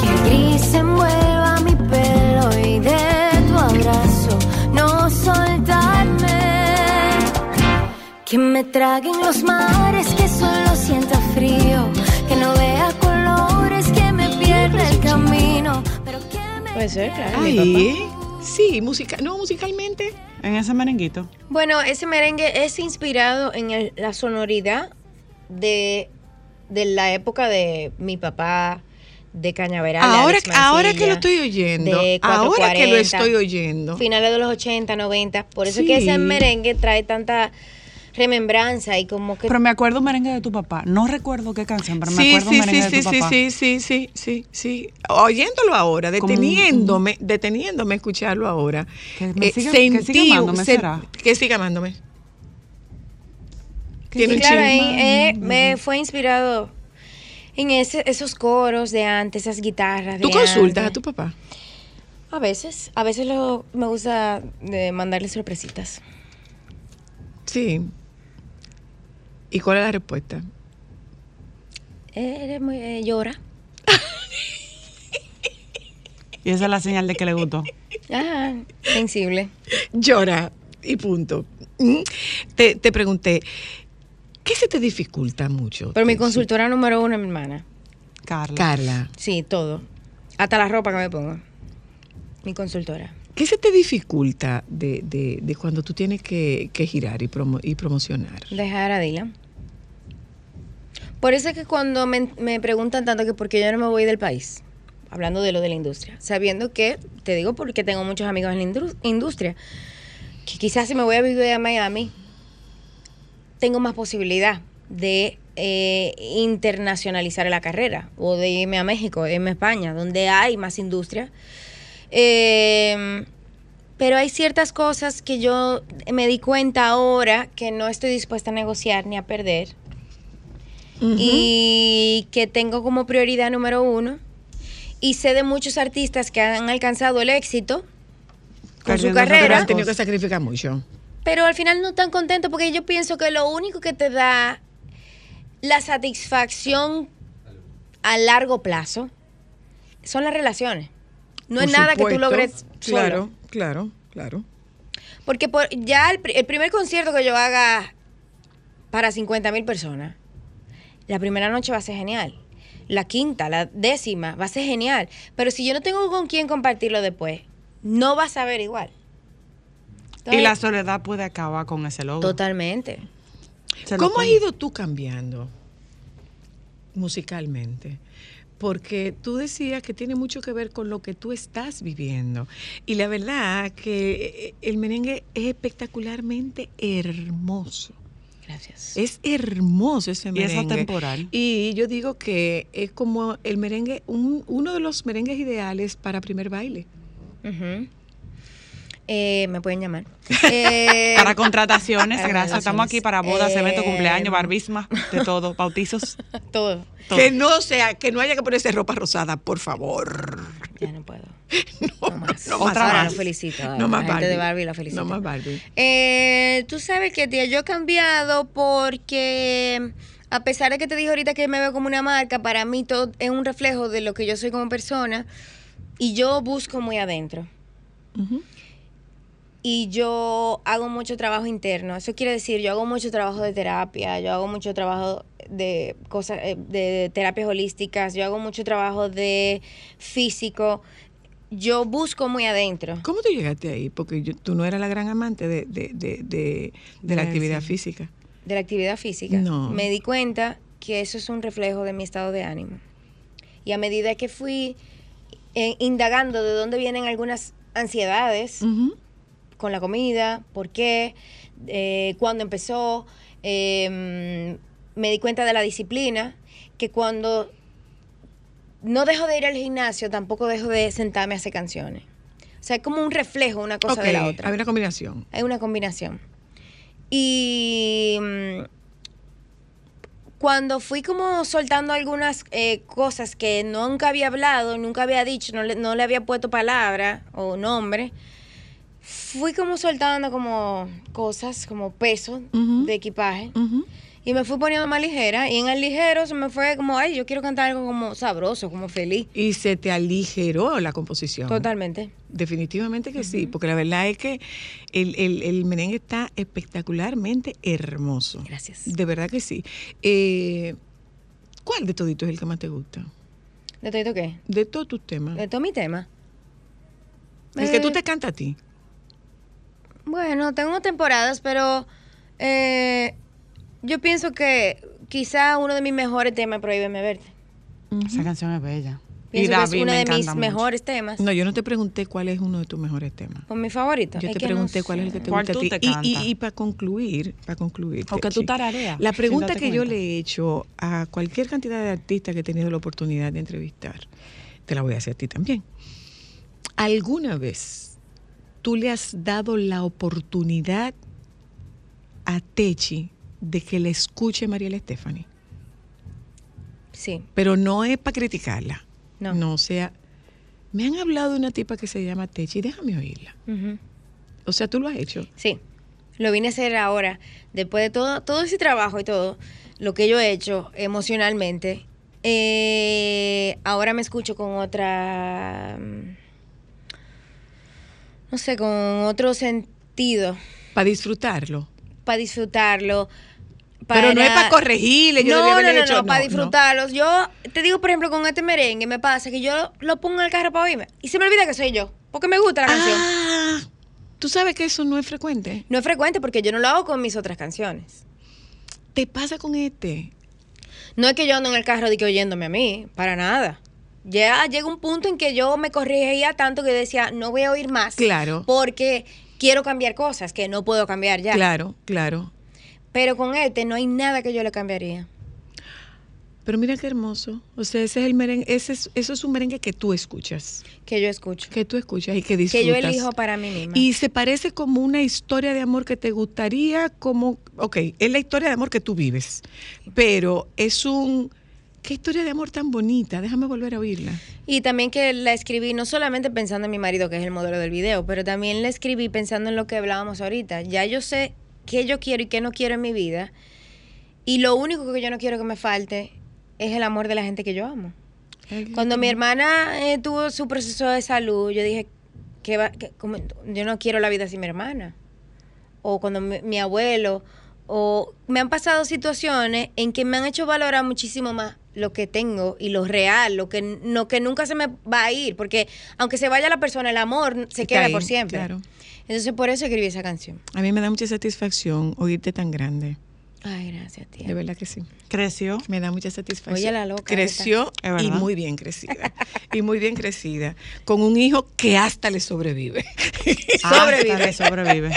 Que el gris envuelva mi pelo y de tu abrazo no soltarme. Que me traguen los mares, Puede ser, claro. Ahí, papá. sí, música, no musicalmente. En ese merenguito. Bueno, ese merengue es inspirado en el- la sonoridad de, de la época de mi papá, de Cañaveral. Ahora, ahora que lo estoy oyendo, de ahora que lo 440, estoy oyendo. Finales de los 80, 90. Por eso es que ese merengue trae tanta remembranza y como que... Pero me acuerdo un merengue de tu papá. No recuerdo qué canción, pero me Sí, acuerdo sí, merengue sí, de tu sí, papá. sí, sí, sí, sí, sí. Oyéndolo ahora, un- deteniéndome, deteniéndome a escucharlo ahora. Que me eh, siga- que siga amándome, se- ¿será? que siga amándome. Que Tiene Sí, un claro, eh, me fue inspirado en ese, esos coros de antes, esas guitarras. ¿Tú de consultas a tu papá? A veces, a veces lo, me gusta de mandarle sorpresitas. Sí. ¿Y cuál es la respuesta? Eres muy, eh, llora. Y esa es la señal de que le gustó. Ah, sensible. Llora y punto. Mm. Te, te pregunté, ¿qué se te dificulta mucho? Pero mi consultora número uno es mi hermana. Carla. Carla, Sí, todo. Hasta la ropa que me pongo. Mi consultora. ¿Qué se te dificulta de, de- de cuando tú tienes que, que girar y, promo- y promocionar? Dejar a Dylan. Por eso es que cuando me, me preguntan tanto que por qué yo no me voy del país, hablando de lo de la industria, sabiendo que, te digo porque tengo muchos amigos en la industria, que quizás si me voy a vivir a Miami, tengo más posibilidad de eh, internacionalizar la carrera o de irme a México, irme a España, donde hay más industria. Eh, pero hay ciertas cosas que yo me di cuenta ahora que no estoy dispuesta a negociar ni a perder. Y que tengo como prioridad número uno. Y sé de muchos artistas que han alcanzado el éxito con su carrera, has tenido que sacrificar mucho. pero al final no están contentos porque yo pienso que lo único que te da la satisfacción a largo plazo son las relaciones. No es nada que tú logres solo. Claro, claro, claro. Porque por, ya el, pri- el primer concierto que yo haga para 50 mil personas, la primera noche va a ser genial. La quinta, la décima, va a ser genial. Pero si yo no tengo con quién compartirlo después, no vas a ver igual. Y la soledad puede acabar con ese logro. Totalmente. ¿Cómo has ido tú cambiando musicalmente? Porque tú decías que tiene mucho que ver con lo que tú estás viviendo. Y la verdad que eh, el merengue es espectacularmente hermoso. Gracias. Es hermoso ese Y es merengue. atemporal. Y yo digo que es como el merengue, un- uno de los merengues ideales para primer baile. Eh, me pueden llamar. Eh, Para contrataciones, para gracias. Estamos aquí para bodas, Eh, eventos, cumpleaños, barbisma, de todo, bautizos. todo. todo. Que no sea, que no haya que ponerse ropa rosada, por favor. Ya no puedo. No, No más. no Otra más. Ahora más. lo felicito. No más gente de Barbie. La felicito. No más Barbie. Eh, tú sabes que, tía, yo he cambiado porque, a pesar de que te dije ahorita que me veo como una marca, para mí todo es un reflejo de lo que yo soy como persona y yo busco muy adentro. Ujú. Y yo hago mucho trabajo interno. Eso quiere decir, yo hago mucho trabajo de terapia, yo hago mucho trabajo de cosas, eh, de terapias holísticas, yo hago mucho trabajo de físico. Yo busco muy adentro. ¿Cómo tú llegaste ahí? Porque yo- tú no eras la gran amante de, de, de, de- de la actividad sí. física. de la actividad física, No. me di cuenta que eso es un reflejo de mi estado de ánimo. Y a medida que fui eh, indagando de dónde vienen algunas ansiedades. Con la comida, por qué, eh, cuándo empezó, eh, me di cuenta de la disciplina, que cuando no dejo de ir al gimnasio, tampoco dejo de sentarme a hacer canciones. O sea, es como un reflejo una cosa de la otra. Hay una combinación. Hay una combinación. Y mm, cuando fui como soltando algunas eh, cosas que nunca había hablado, nunca había dicho, no le, no le había puesto palabra o nombre, fui como soltando como cosas, como peso de equipaje. Y me fui poniendo más ligera. Y en el ligero se me fue como, ay, yo quiero cantar algo como sabroso, como feliz. Y se te aligeró la composición. Totalmente. Definitivamente que sí, porque la verdad es que el, el- el merengue está espectacularmente hermoso. Gracias. De verdad que sí. Eh, ¿Cuál de toditos es el que más te gusta? ¿De todo qué? De todos tus temas. De todo mi tema. El que tú Eh, te cantas a ti. Bueno, tengo temporadas, pero eh, yo pienso que quizá uno de mis mejores temas es Prohíbeme Verte. Esa canción es bella. y que es uno me de mis mucho. mejores temas. No, yo no te pregunté cuál es uno de tus mejores temas. Con mi favorito. Yo Es te no pregunté cuál es el que te ¿Cuál gusta a ti. te Y- cantas? Y, y para concluir, para concluir. O que tú tarareas, La pregunta que yo le he hecho a cualquier cantidad de artistas que he tenido la oportunidad de entrevistar, te la voy a hacer a ti también. ¿Alguna vez tú le has dado la oportunidad a Techi de que le escuche Mariela Stephanie? Sí. Pero no es para criticarla. No. No, o sea, Me han hablado de una tipa que se llama Techi, déjame oírla. O sea, tú lo has hecho. Sí, lo vine a hacer ahora, después de todo, todo ese trabajo y todo, lo que yo he hecho emocionalmente. eh, ahora me escucho con otra, mm, no sé, con otro sentido, Para disfrutarlo. para disfrutarlo. Pero no es para corregirle. yo No, no, no, hecho- no, para disfrutarlos. Yo te digo, por ejemplo, con este merengue me pasa que yo lo pongo en el carro para oírme y se me olvida que soy yo, porque me gusta la canción. Ah, tú sabes que eso no es frecuente. No es frecuente porque yo no lo hago con mis otras canciones. Te pasa con este. No es que yo ando en el carro de que oyéndome a mí, para nada. Ya llega un punto en que yo me corregía tanto que decía, no voy a oír más. Claro. Porque quiero cambiar cosas que no puedo cambiar ya. Claro, claro. Pero con este no hay nada que yo le cambiaría. Pero mira qué hermoso. O sea, ese es el merengue, ese es, eso es un merengue que tú escuchas. Que yo escucho. Que tú escuchas y que Que disfrutas. yo elijo para mí misma. Y se parece como una historia de amor que te gustaría, como, ok, es la historia de amor que tú vives, pero es un, qué historia de amor tan bonita, déjame volver a oírla. Y también que la escribí no solamente pensando en mi marido, que es el modelo del video, pero también la escribí pensando en lo que hablábamos ahorita. Ya yo sé qué yo quiero y qué no quiero en mi vida. Y lo único que yo no quiero que me falte es el amor de la gente que yo amo. Cuando mi hermana eh, tuvo su proceso de salud, yo dije que, va- que como- yo no quiero la vida sin mi hermana. O cuando mi, mi abuelo, o me han pasado situaciones en que me han hecho valorar muchísimo más lo que tengo y lo real, lo que, n- lo que nunca se me va a ir, porque aunque se vaya la persona, el amor se Está queda ahí, por siempre. claro. Entonces por eso escribí esa canción. A mí me da mucha satisfacción oírte tan grande, Ay, gracias, tía. de verdad que sí. Creció. Me da mucha satisfacción. Oye, la loca Creció esta. Y muy bien crecida. y muy bien crecida. Con un hijo que hasta le sobrevive. Hasta le sobrevive.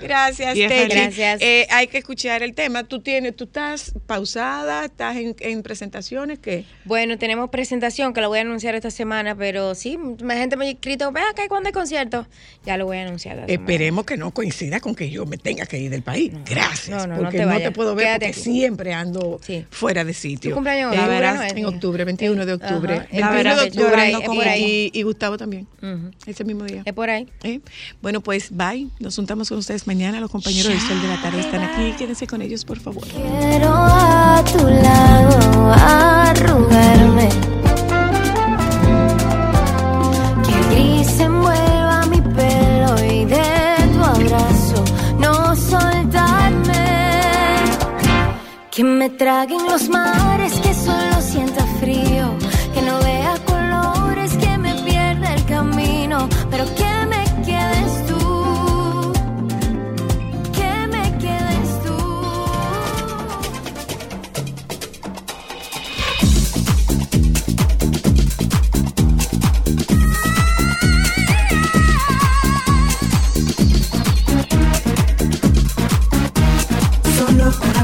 Gracias, feliz. Gracias. Eh, hay que escuchar el tema. Tú tienes, tú estás pausada, estás en, en presentaciones que Bueno, tenemos presentación que la voy a anunciar esta semana, pero sí, más gente me ha escrito, ve acá, ¿cuándo hay concierto? Ya lo voy a anunciar. semana. esperemos que no coincida con que yo me tenga que ir del país. Gracias. No, no, no te no te puedo ver Quédate porque aquí. siempre ando Sí. fuera de sitio. ¿Tu cumpleaños Eh, en octubre, verás, no es, en tía? octubre, 21 de octubre. Ajá, 21 de octubre ahí, ahí. y, y Gustavo también. Ese mismo día. Es por ahí. ¿Eh? Bueno, pues bye. Nos juntamos con ustedes mañana. Los compañeros del Sol de la Tarde están aquí. Quédense con ellos, por favor. Quiero a tu lado arrugarme. Que me traguen los mares, que solo sienta frío. Que no vea colores, que me pierda el camino. Pero que me quedes tú. Que me quedes tú. Solo.